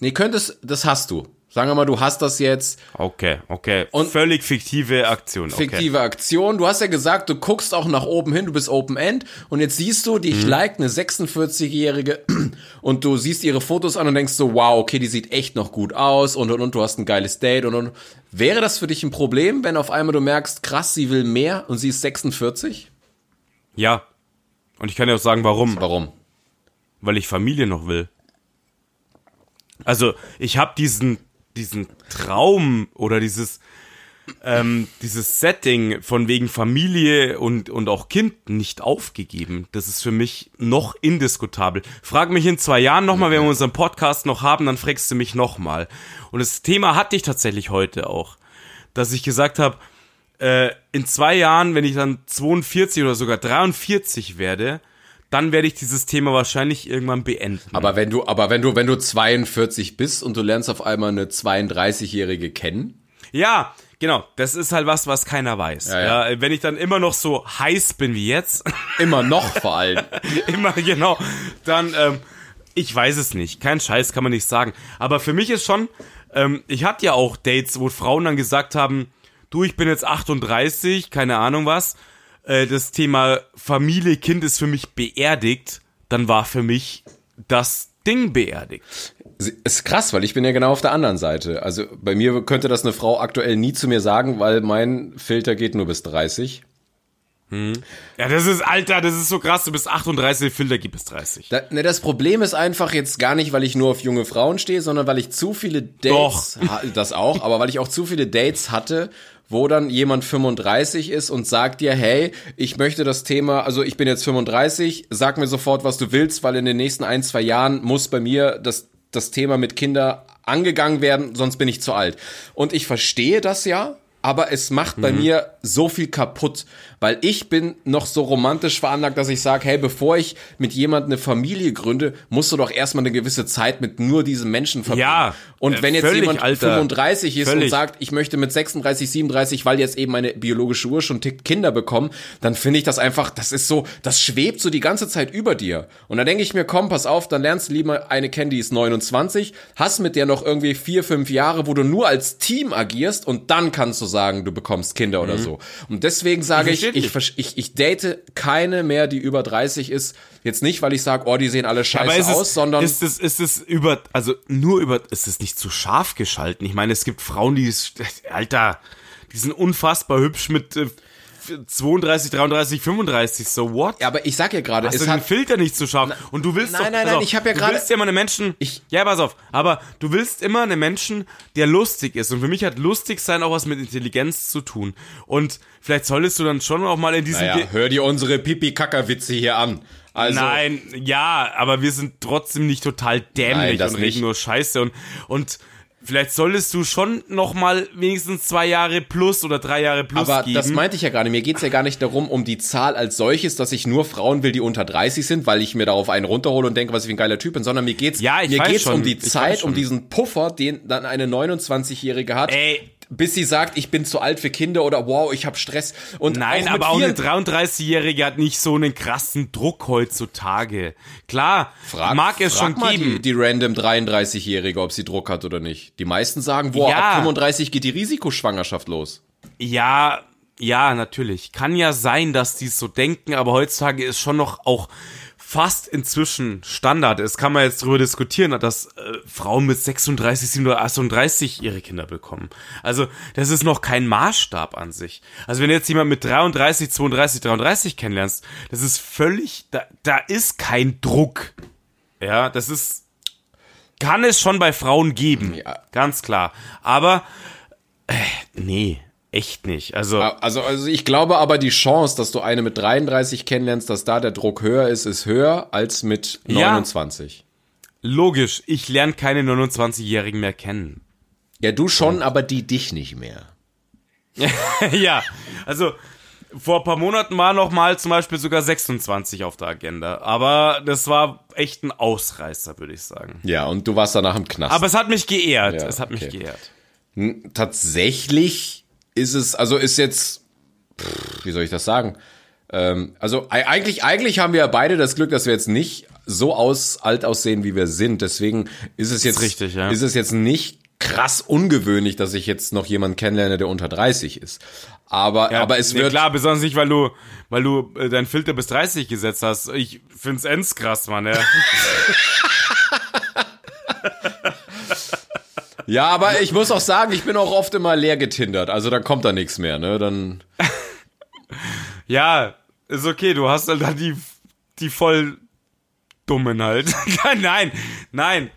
Nee, könntest, das hast du. Sagen wir mal, du hast das jetzt. Okay, okay. Und Völlig fiktive Aktion. Okay. Fiktive Aktion. Du hast ja gesagt, du guckst auch nach oben hin, du bist Open End. Und jetzt siehst du, die mhm. like eine 46-Jährige und du siehst ihre Fotos an und denkst so, wow, okay, die sieht echt noch gut aus und und und du hast ein geiles Date und und. Wäre das für dich ein Problem, wenn auf einmal du merkst, krass, sie will mehr und sie ist 46? Ja. Und ich kann dir auch sagen, warum. Warum? Weil ich Familie noch will. Also ich habe diesen diesen Traum oder dieses ähm, dieses Setting von wegen Familie und und auch Kind nicht aufgegeben. Das ist für mich noch indiskutabel. Frag mich in zwei Jahren nochmal, wenn wir unseren Podcast noch haben, dann fragst du mich nochmal. Und das Thema hatte ich tatsächlich heute auch, dass ich gesagt habe, äh, in zwei Jahren, wenn ich dann 42 oder sogar 43 werde, dann werde ich dieses Thema wahrscheinlich irgendwann beenden. Aber wenn du, aber wenn du, wenn du 42 bist und du lernst auf einmal eine 32-Jährige kennen? Ja, genau. Das ist halt was, was keiner weiß. Ja, ja. ja, wenn ich dann immer noch so heiß bin wie jetzt. Immer noch vor allem. immer, genau. Dann, ähm, ich weiß es nicht. Kein Scheiß kann man nicht sagen. Aber für mich ist schon, ähm, ich hatte ja auch Dates, wo Frauen dann gesagt haben, du, ich bin jetzt 38, keine Ahnung was äh, das Thema Familie, Kind ist für mich beerdigt, dann war für mich das Ding beerdigt. Ist krass, weil ich bin ja genau auf der anderen Seite. Also bei mir könnte das eine Frau aktuell nie zu mir sagen, weil mein Filter geht nur bis 30. Hm. Ja, das ist, Alter, das ist so krass, du bist 38, Filter gibt bis 30. Da, ne, das Problem ist einfach jetzt gar nicht, weil ich nur auf junge Frauen stehe, sondern weil ich zu viele Dates, Doch. das auch, aber weil ich auch zu viele Dates hatte, wo dann jemand 35 ist und sagt dir, hey, ich möchte das Thema, also ich bin jetzt 35, sag mir sofort, was du willst, weil in den nächsten ein, zwei Jahren muss bei mir das, das Thema mit Kinder angegangen werden, sonst bin ich zu alt. Und ich verstehe das ja, aber es macht bei mhm. mir so viel kaputt, weil ich bin noch so romantisch veranlagt, dass ich sage, hey, bevor ich mit jemandem eine Familie gründe, musst du doch erstmal eine gewisse Zeit mit nur diesem Menschen verbringen. Ja, und äh, wenn jetzt völlig, jemand Alter, 35 ist völlig. und sagt, ich möchte mit 36, 37, weil jetzt eben meine biologische Uhr schon tickt, Kinder bekommen, dann finde ich das einfach, das ist so, das schwebt so die ganze Zeit über dir. Und dann denke ich mir, komm, pass auf, dann lernst du lieber eine kennen, die ist 29, hast mit der noch irgendwie vier, fünf Jahre, wo du nur als Team agierst und dann kannst du sagen, du bekommst Kinder mhm. oder so. Und deswegen sage ich, ich, ich, ich, ich date keine mehr, die über 30 ist. Jetzt nicht, weil ich sage, oh, die sehen alle scheiße ja, aus, es, sondern. Ist es, ist es über, also nur über, ist es nicht zu scharf geschalten? Ich meine, es gibt Frauen, die, Alter, die sind unfassbar hübsch mit äh, 32, 33, 35, so what? Ja, aber ich sag ja gerade, es hat Filter nicht zu scharf und du willst nein, doch, nein, nein, ich habe ja gerade du willst ja immer einen Menschen, ich, ja, pass auf, aber du willst immer einen Menschen, der lustig ist und für mich hat lustig sein auch was mit Intelligenz zu tun und vielleicht solltest du dann schon auch mal in diesem naja, hör dir unsere Pipi-Kacker-Witze hier an. Also, Nein, ja, aber wir sind trotzdem nicht total dämlich nein, und reden nur Scheiße und und Vielleicht solltest du schon noch mal wenigstens zwei Jahre plus oder drei Jahre plus Aber geben. das meinte ich ja gerade. Mir geht's ja gar nicht darum, um die Zahl als solches, dass ich nur Frauen will, die unter 30 sind, weil ich mir darauf einen runterhole und denke, was ich für ein geiler Typ bin, sondern mir geht's, ja, mir geht's schon. um die Zeit, um diesen Puffer, den dann eine 29-Jährige hat. Ey, bis sie sagt, ich bin zu alt für Kinder oder wow, ich habe Stress. Und Nein, auch aber auch eine 33-Jährige hat nicht so einen krassen Druck heutzutage. Klar, frag, mag es schon mal geben. Die, die random 33-Jährige, ob sie Druck hat oder nicht. Die meisten sagen, boah, ja. ab 35 geht die Risikoschwangerschaft los. Ja, ja, natürlich. Kann ja sein, dass die so denken, aber heutzutage ist schon noch auch fast inzwischen Standard ist, kann man jetzt darüber diskutieren, dass äh, Frauen mit 36, 37, 38 ihre Kinder bekommen. Also das ist noch kein Maßstab an sich. Also wenn du jetzt jemand mit 33, 32, 33 kennenlernst, das ist völlig, da, da ist kein Druck. Ja, das ist, kann es schon bei Frauen geben, ja. ganz klar. Aber, äh, nee, echt nicht. Also, also, also ich glaube aber die Chance, dass du eine mit 33 kennenlernst, dass da der Druck höher ist, ist höher als mit 29. Ja, logisch, ich lerne keine 29-Jährigen mehr kennen. Ja, du schon, Und. aber die dich nicht mehr. ja, also vor ein paar Monaten war noch mal zum Beispiel sogar 26 auf der Agenda. Aber das war echt ein Ausreißer, würde ich sagen. Ja, und du warst danach im Knast. Aber es hat mich geehrt. Ja, es hat okay. mich geehrt. Tatsächlich ist es, also ist jetzt, pff, wie soll ich das sagen? Ähm, also eigentlich, eigentlich haben wir beide das Glück, dass wir jetzt nicht so aus alt aussehen, wie wir sind. Deswegen ist es jetzt, ist richtig, ja. ist es jetzt nicht krass ungewöhnlich, dass ich jetzt noch jemanden kennenlerne, der unter 30 ist. Aber, ja, aber es nee, wird. klar, besonders nicht, weil du, weil du äh, deinen Filter bis 30 gesetzt hast. Ich find's ends krass, Mann, ja. Ja, aber ich muss auch sagen, ich bin auch oft immer leer getindert. Also dann kommt da nichts mehr, ne? Dann. ja, ist okay. Du hast halt die, die voll dummen halt. nein, nein.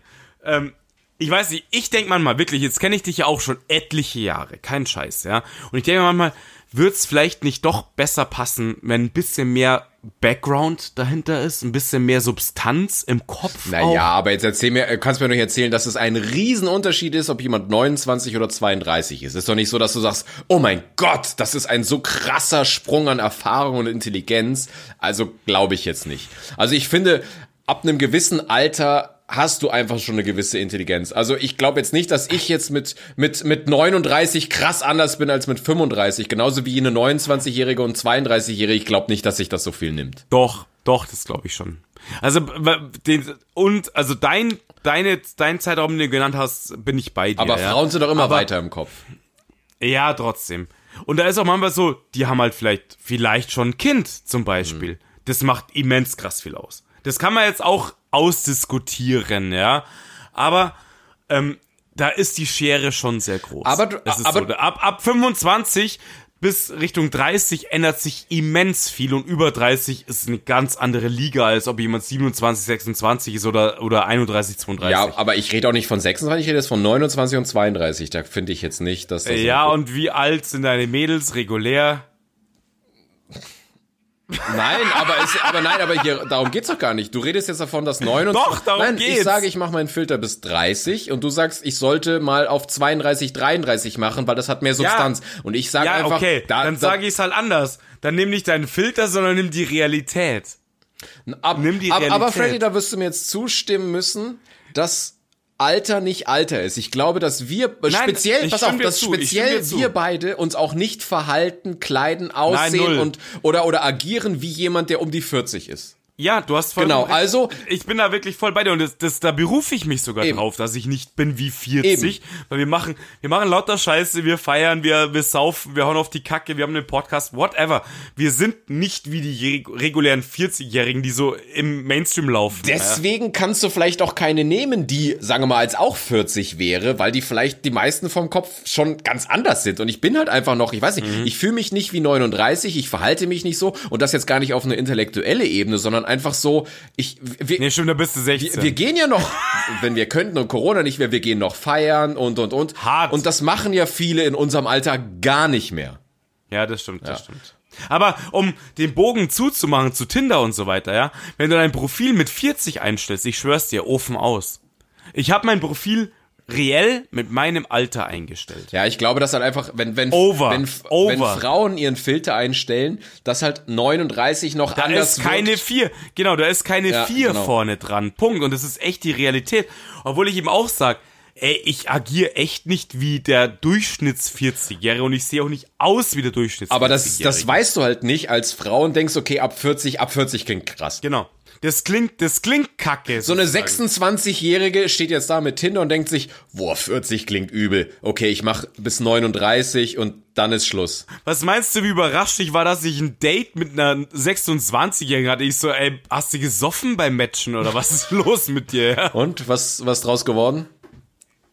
Ähm, ich weiß nicht, ich denk manchmal wirklich, jetzt kenne ich dich ja auch schon etliche Jahre, kein Scheiß, ja. Und ich denke manchmal, wird's vielleicht nicht doch besser passen, wenn ein bisschen mehr Background dahinter ist, ein bisschen mehr Substanz im Kopf. Naja, aber jetzt erzähl mir, kannst mir doch nicht erzählen, dass es ein Riesenunterschied ist, ob jemand 29 oder 32 ist. ist doch nicht so, dass du sagst, oh mein Gott, das ist ein so krasser Sprung an Erfahrung und Intelligenz. Also glaube ich jetzt nicht. Also ich finde, ab einem gewissen Alter hast du einfach schon eine gewisse Intelligenz. Also ich glaube jetzt nicht, dass ich jetzt mit, mit, mit 39 krass anders bin als mit 35. Genauso wie eine 29-Jährige und 32-Jährige. Ich glaube nicht, dass sich das so viel nimmt. Doch, doch, das glaube ich schon. Also, den, und, also dein, deine, dein Zeitraum, den du genannt hast, bin ich bei dir. Aber Frauen ja. sind doch immer Aber, weiter im Kopf. Ja, trotzdem. Und da ist auch manchmal so, die haben halt vielleicht, vielleicht schon ein Kind zum Beispiel. Das macht immens krass viel aus. Das kann man jetzt auch ausdiskutieren, ja. Aber ähm, da ist die Schere schon sehr groß. Aber du- aber- so. Ab, ab 25 bis Richtung 30 ändert sich immens viel und über 30 ist eine ganz andere Liga, als ob jemand 27, 26 ist oder, oder 31, 32. Ja, aber ich rede auch nicht von 26, ich rede jetzt von 29 und 32. Da finde ich jetzt nicht, dass das. ja, und wie alt sind deine Mädels regulär? Nein, aber, es, aber nein, aber hier, darum geht's doch gar nicht. Du redest jetzt davon, dass 29. Doch, darum nein, ich geht's. sage, ich mache meinen Filter bis 30 und du sagst, ich sollte mal auf 32, 33 machen, weil das hat mehr Substanz. Und ich sage Ja, einfach, okay, da, dann da, sage ich es halt anders. Dann nimm nicht deinen Filter, sondern nimm die Realität. ab, nimm die ab, aber Realität. Freddy, da wirst du mir jetzt zustimmen müssen, dass Alter nicht Alter ist. Ich glaube, dass wir speziell, ich pass stimme auf, dass zu, speziell wir beide uns auch nicht verhalten, kleiden, aussehen null. und oder oder agieren wie jemand, der um die 40 ist. Ja, du hast voll Genau, also- ich bin da wirklich voll bei dir und das, das, da berufe ich mich sogar Eben. drauf, dass ich nicht bin wie 40, weil wir machen, wir machen lauter Scheiße, wir feiern, wir, wir saufen, wir hauen auf die Kacke, wir haben einen Podcast, whatever. Wir sind nicht wie die regulären 40-Jährigen, die so im Mainstream laufen. Deswegen kannst du vielleicht auch keine nehmen, die, sagen wir mal, als auch 40 wäre, weil die vielleicht die meisten vom Kopf schon ganz anders sind. Und ich bin halt einfach noch, ich weiß nicht, Mhm. ich fühle mich nicht wie 39, ich verhalte mich nicht so und das jetzt gar nicht auf eine intellektuelle Ebene, sondern einfach so, ich, wir, Nee, stimmt, da bist du 16. wir gehen ja noch, wenn wir könnten und Corona nicht mehr, wir gehen noch feiern und, und, und. Hart. Und das machen ja viele in unserem Alter gar nicht mehr. Ja, das stimmt, das stimmt. Aber um den Bogen zuzumachen zu Tinder und so weiter, ja, wenn du dein Profil mit 40 einstellst, ich schwör's dir, Ofen aus. Ich habe mein Profil reell mit meinem Alter eingestellt. Ja, ich glaube, dass halt einfach, wenn, wenn, Over. wenn, Over. wenn Frauen ihren Filter einstellen, dass halt 39 noch Da anders ist keine wirkt. 4. Genau, da ist keine Ja, 4 genau. vorne dran. Punkt. Und das ist echt die Realität. Obwohl ich ihm auch sag, ey, ich agiere echt nicht wie der Durchschnitts-40-Jährige und ich sehe auch nicht aus wie der durchschnitts Aber das, das weißt du halt nicht als Frau und denkst, okay, ab 40, ab 40 klingt krass. Genau. Das klingt, das klingt kacke. So eine 26-Jährige steht jetzt da mit Tinder und denkt sich, boah, 40 klingt übel. Okay, ich mach bis 39 und dann ist Schluss. Was meinst du, wie überrascht ich war, dass ich ein Date mit einer 26-Jährigen hatte? Ich so, ey, hast du gesoffen beim Matchen oder was ist los mit dir? Und was, was draus geworden?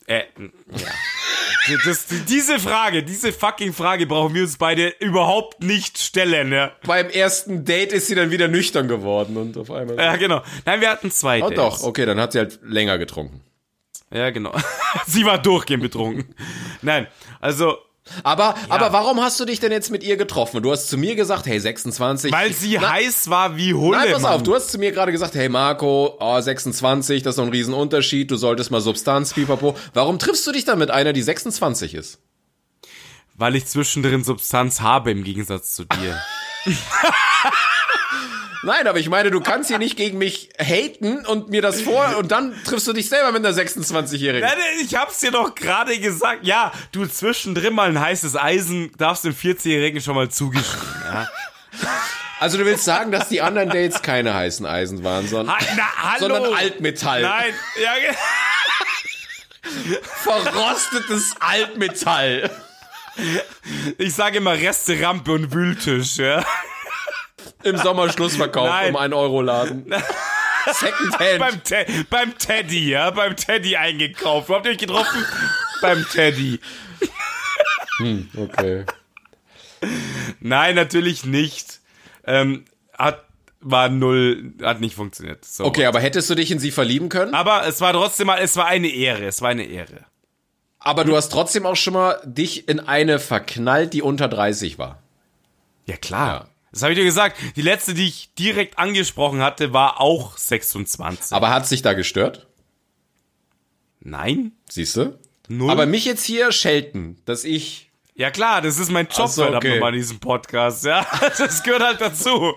Äh, ja. Das, diese Frage, diese fucking Frage brauchen wir uns beide überhaupt nicht stellen, ja. Beim ersten Date ist sie dann wieder nüchtern geworden und auf einmal. Ja, genau. Nein, wir hatten zwei oh Dates. doch, okay, dann hat sie halt länger getrunken. Ja, genau. Sie war durchgehend betrunken. Nein, also, Aber, aber warum hast du dich denn jetzt mit ihr getroffen? Du hast zu mir gesagt, hey, 26. weil sie Na, heiß war wie Hulle, Nein, pass Mann. auf, du hast zu mir gerade gesagt, hey Marco, oh, 26, das ist doch ein Riesenunterschied, du solltest mal Substanz, pipapo. Warum triffst du dich dann mit einer, die 26 ist? Weil ich zwischendrin Substanz habe im Gegensatz zu dir. Nein, aber ich meine, du kannst hier nicht gegen mich haten und mir das vor und dann triffst du dich selber mit einer 26-Jährigen. Nein, nein, ich hab's dir doch gerade gesagt. Ja, du zwischendrin mal ein heißes Eisen darfst dem 40-Jährigen schon mal zugestehen. Ja. Also du willst sagen, dass die anderen Dates keine heißen Eisen waren, sondern, Ha, na, sondern Altmetall. Nein, ja, Verrostetes Altmetall. ich sage immer Reste, Rampe und Wühltisch, ja. Im Sommerschlussverkauf Nein. im 1-Euro-Laden. Secondhand. beim, Te beim Teddy, ja, beim Teddy eingekauft. Wo habt ihr euch getroffen? beim Teddy. Okay. Nein, natürlich nicht. Ähm, hat, war null, hat nicht funktioniert. So. Okay, aber hättest du dich in sie verlieben können? Aber es war trotzdem mal, es war eine Ehre, es war eine Ehre. Aber du hast trotzdem auch schon mal dich in eine verknallt, die unter 30 war. Ja, klar. Das habe ich dir gesagt. Die letzte, die ich direkt angesprochen hatte, war auch 26. Aber hat sich da gestört? Nein? Siehst du? Null. Aber mich jetzt hier schelten, dass ich. Ja klar, das ist mein Job, Ach so, verdammt okay. nochmal in diesem Podcast, ja. Das gehört halt dazu.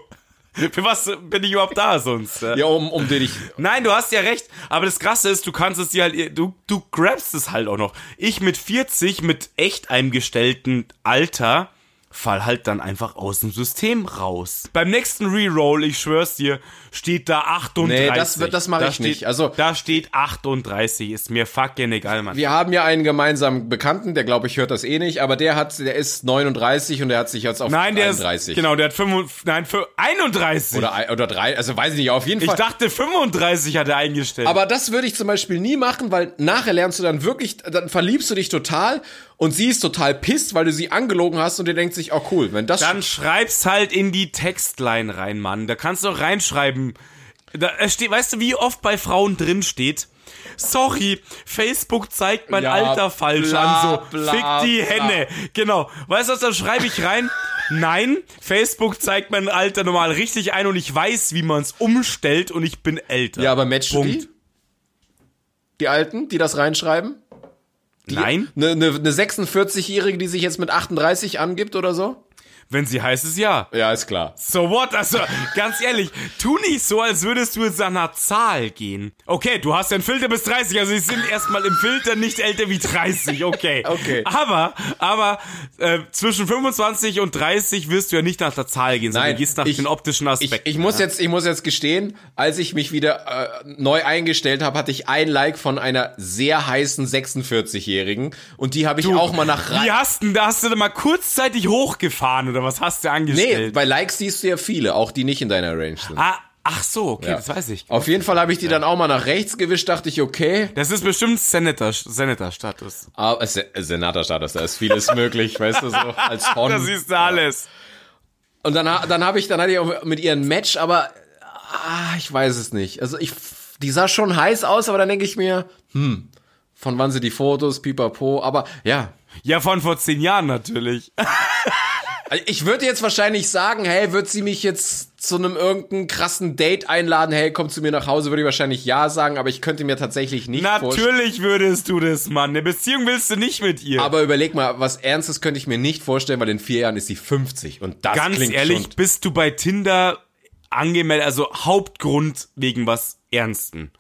Für was bin ich überhaupt da sonst? Ja? Ja, um, um den ich. Nein, du hast ja recht, aber das Krasse ist, du kannst es dir halt, du, du grabst es halt auch noch. Ich mit 40, mit echt einem gestellten Alter, fall halt dann einfach aus dem System raus. Beim nächsten Reroll, ich schwör's dir, steht da 38. Nee, das wird- das mach Da ich steht, nicht. Also- da steht 38, ist mir fucking egal, Mann. Wir haben ja einen gemeinsamen Bekannten, der glaube ich hört das eh nicht, aber der hat, der ist 39 und der hat sich jetzt auf Nein, der 33. ist, genau, der hat 5, nein, für 31. Oder, oder drei, also weiß ich nicht, auf jeden ich Fall. dachte 35 hat er eingestellt. Aber das würde ich zum Beispiel nie machen, weil nachher lernst du dann wirklich, dann verliebst du dich total und sie ist total pisst, weil du sie angelogen hast und die denkt sich, oh cool, wenn das Dann schreib's halt in die Textline rein, Mann. Da kannst du auch reinschreiben. Da es steht, weißt du, wie oft bei Frauen drin steht? Sorry, Facebook zeigt mein Ja, Alter falsch bla, an. So, bla, fick die bla. Henne. Genau. Weißt du was, dann schreibe ich rein. Nein, Facebook zeigt mein Alter normal richtig ein und ich weiß, wie man's umstellt und ich bin älter. Ja, aber matchst du Punkt. die? Die Alten, die das reinschreiben? Nein, Eine ne, ne 46-Jährige, die sich jetzt mit 38 angibt oder so? Wenn sie heißt es ja. Ja, ist klar. So what? Also, ganz ehrlich, tu nicht so, als würdest du jetzt nach einer Zahl gehen. Okay, du hast ja einen Filter bis 30, also sie sind erstmal im Filter nicht älter wie 30, okay. Okay. Aber, aber äh, zwischen 25 und 30 wirst du ja nicht nach der Zahl gehen, sondern Nein, gehst nach ich- den optischen Ich, Aspekten. ich muss jetzt, ich muss jetzt gestehen, als ich mich wieder äh, neu eingestellt habe, hatte ich ein Like von einer sehr heißen 46-Jährigen und die habe ich auch mal nach Wie hast du, da hast du da mal kurzzeitig hochgefahren oder was hast du Nee, angestellt? bei Likes siehst du ja viele, auch die nicht in deiner Range sind. ah, ach so, okay, Ja. das weiß ich. Auf jeden Fall habe ich die dann auch mal nach rechts gewischt, dachte ich, okay. Das ist bestimmt Senator, Senator-Status. Aber Se Senatorstatus, da ist vieles möglich, weißt du, so als Da Hon. siehst du alles. Und dann, dann habe ich, dann hatte ich auch mit ihr ein Match, aber ah, ich weiß es nicht. Also ich, die sah schon heiß aus, aber dann denke ich mir, hm, von wann sind die Fotos, pipapo, aber ja. Ja, von vor zehn Jahren natürlich. Also Ich würde jetzt wahrscheinlich sagen, hey, wird sie mich jetzt zu einem irgendeinem krassen Date einladen, hey, komm zu mir nach Hause, würde ich wahrscheinlich ja sagen, aber ich könnte mir tatsächlich nicht vorstellen. Natürlich würdest du das, Mann. Eine Beziehung willst du nicht mit ihr. Aber überleg mal, was Ernstes könnte ich mir nicht vorstellen, weil in vier Jahren ist sie 50 und das Ganz klingt ehrlich, schon bist du bei Tinder angemeldet, also Hauptgrund wegen was Ernsten.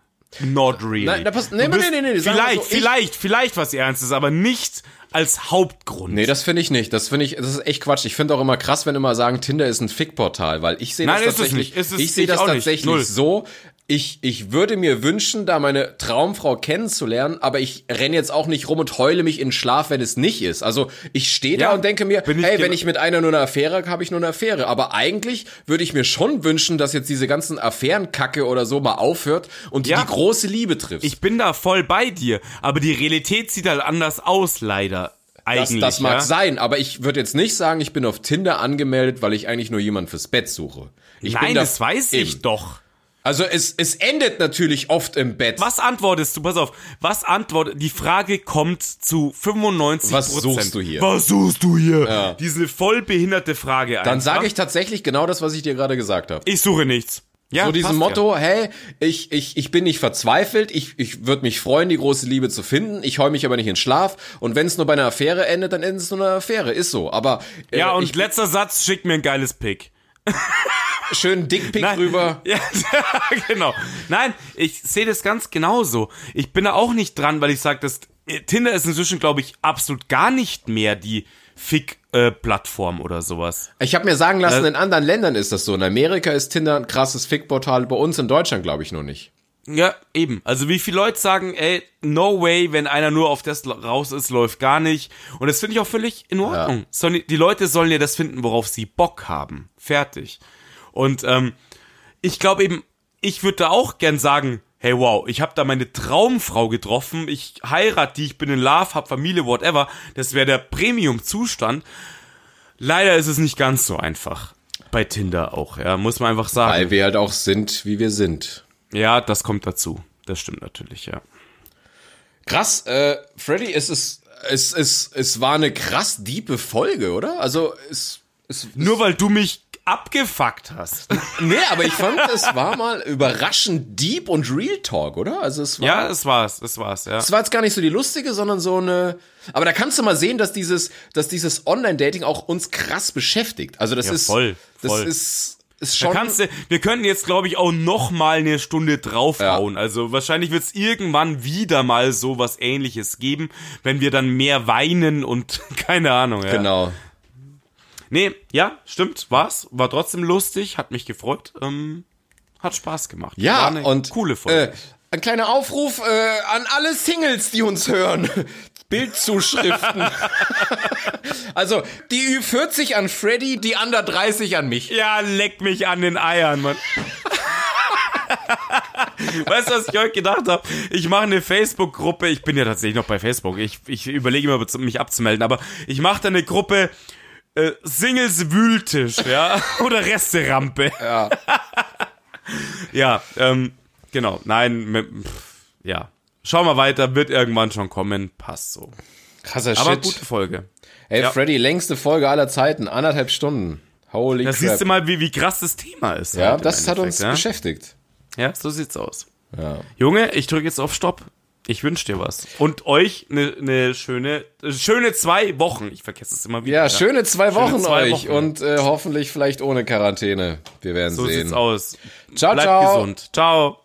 Not really. Nein, da passt- nee, Du nee, nee, nee, Vielleicht, so, ich- vielleicht, vielleicht was Ernstes, aber nicht als Hauptgrund. Nee, das finde ich nicht. Das finde ich, das ist echt Quatsch. Ich finde auch immer krass, wenn immer sagen, Tinder ist ein Fickportal, weil ich sehe das tatsächlich, nicht. Ist es ich sehe das tatsächlich so. Ich, ich würde mir wünschen, da meine Traumfrau kennenzulernen, aber ich renne jetzt auch nicht rum und heule mich in Schlaf, wenn es nicht ist. Also ich stehe da Ja, und denke mir, hey, wenn ich mit einer nur eine Affäre habe, habe ich nur eine Affäre. Aber eigentlich würde ich mir schon wünschen, dass jetzt diese ganzen Affärenkacke oder so mal aufhört und Ja. die große Liebe trifft. Ich bin da voll bei dir, aber die Realität sieht halt anders aus, leider. das, Eigentlich. das mag ja? sein, aber ich würde jetzt nicht sagen, ich bin auf Tinder angemeldet, weil ich eigentlich nur jemanden fürs Bett suche. Ich bin Nein, da- das weiß Eben. ich doch. Also es, es endet natürlich oft im Bett. Was antwortest du? Pass auf. Was antwortet? Die Frage kommt zu 95 Was suchst du hier? Was suchst du hier? Diese voll behinderte Frage. Dann sage ich tatsächlich genau das, was ich dir gerade gesagt habe. ich suche nichts. Ja, so diesem Motto, hey, ich, ich, ich bin nicht verzweifelt, ich, ich würde mich freuen, die große Liebe zu finden, ich heul mich aber nicht in Schlaf und wenn es nur bei einer Affäre endet, dann endet es nur eine Affäre, ist so. Aber äh, Ja, ja und ich, letzter Satz, schick mir ein geiles Pick. Schön Dickpick rüber. Ja, genau. Nein, ich sehe das ganz genauso. Ich bin da auch nicht dran, weil ich sage, dass äh, Tinder ist inzwischen, glaube ich, absolut gar nicht mehr die Fick-Plattform oder sowas. Ich habe mir sagen lassen, Äh, in anderen Ländern ist das so. In Amerika ist Tinder ein krasses Fickportal, bei uns in Deutschland glaube ich noch nicht. Ja, eben. Also wie viele Leute sagen, ey, no way, wenn einer nur auf das raus ist, läuft gar nicht. Und das finde ich auch völlig in Ordnung. Sollen- Die Leute sollen ja das finden, worauf sie Bock haben. Fertig. Und ähm, ich glaube eben, ich würde da auch gern sagen, hey wow, ich habe da meine Traumfrau getroffen, ich heirate die, ich bin in Love, hab Familie, whatever. Das wäre der Premium-Zustand. Leider ist es nicht ganz so einfach. Bei Tinder auch, ja, muss man einfach sagen. Weil wir halt auch sind, wie wir sind. Ja, das kommt dazu. Das stimmt natürlich, ja. Krass, äh, Freddy, es ist, es, es, es war eine krass diepe Folge, oder? Also, es, es, Nur weil du mich abgefuckt hast. nee, aber ich fand, es war mal überraschend deep und Real Talk, oder? Also, es war, Ja, das war's, das war's, ja. es war jetzt gar nicht so die lustige, sondern so eine, aber da kannst du mal sehen, dass dieses, dass dieses Online-Dating auch uns krass beschäftigt. Also, das Ja, ist, voll, das voll. ist, ist schon, kannst du, wir können jetzt, glaube ich, auch noch mal eine Stunde draufhauen. Also wahrscheinlich wird es irgendwann wieder mal so was ähnliches geben, wenn wir dann mehr weinen und keine Ahnung. Ja. genau. Nee, ja, stimmt, war's. War trotzdem lustig, hat mich gefreut. Ähm, hat Spaß gemacht. Ja, und coole Folge. Äh, ein kleiner Aufruf äh, an alle Singles, die uns hören. Bildzuschriften. also die Ü40 an Freddy, die Under 30 an mich. Ja, leck mich an den Eiern, Mann. weißt du, was ich heute gedacht habe? Ich mache eine Facebook-Gruppe. Ich bin ja tatsächlich noch bei Facebook. Ich, ich überlege immer, mich abzumelden. Aber ich mache da eine Gruppe äh, Singles Wühltisch, ja? Oder Resterampe. Ja. ja, ähm, genau. Nein, pff, ja. Schau mal weiter, wird irgendwann schon kommen. Passt so. Krasser Aber Shit. gute Folge. Ey, Ja. Freddy, längste Folge aller Zeiten. Anderthalb Stunden. Holy Da crap. siehst du mal, wie, wie krass das Thema ist. ja, halt das hat uns Endeffekt, beschäftigt. ja? ja, so sieht's aus. Ja. Junge, ich drücke jetzt auf Stopp. Ich wünsche dir was. Und euch eine ne schöne, schöne zwei Wochen. Ich vergesse es immer wieder. Ja, schöne zwei Wochen zwei euch Wochen. und äh, hoffentlich vielleicht ohne Quarantäne. Wir werden So sehen. sieht's aus. Ciao, Bleibt ciao. gesund. Ciao.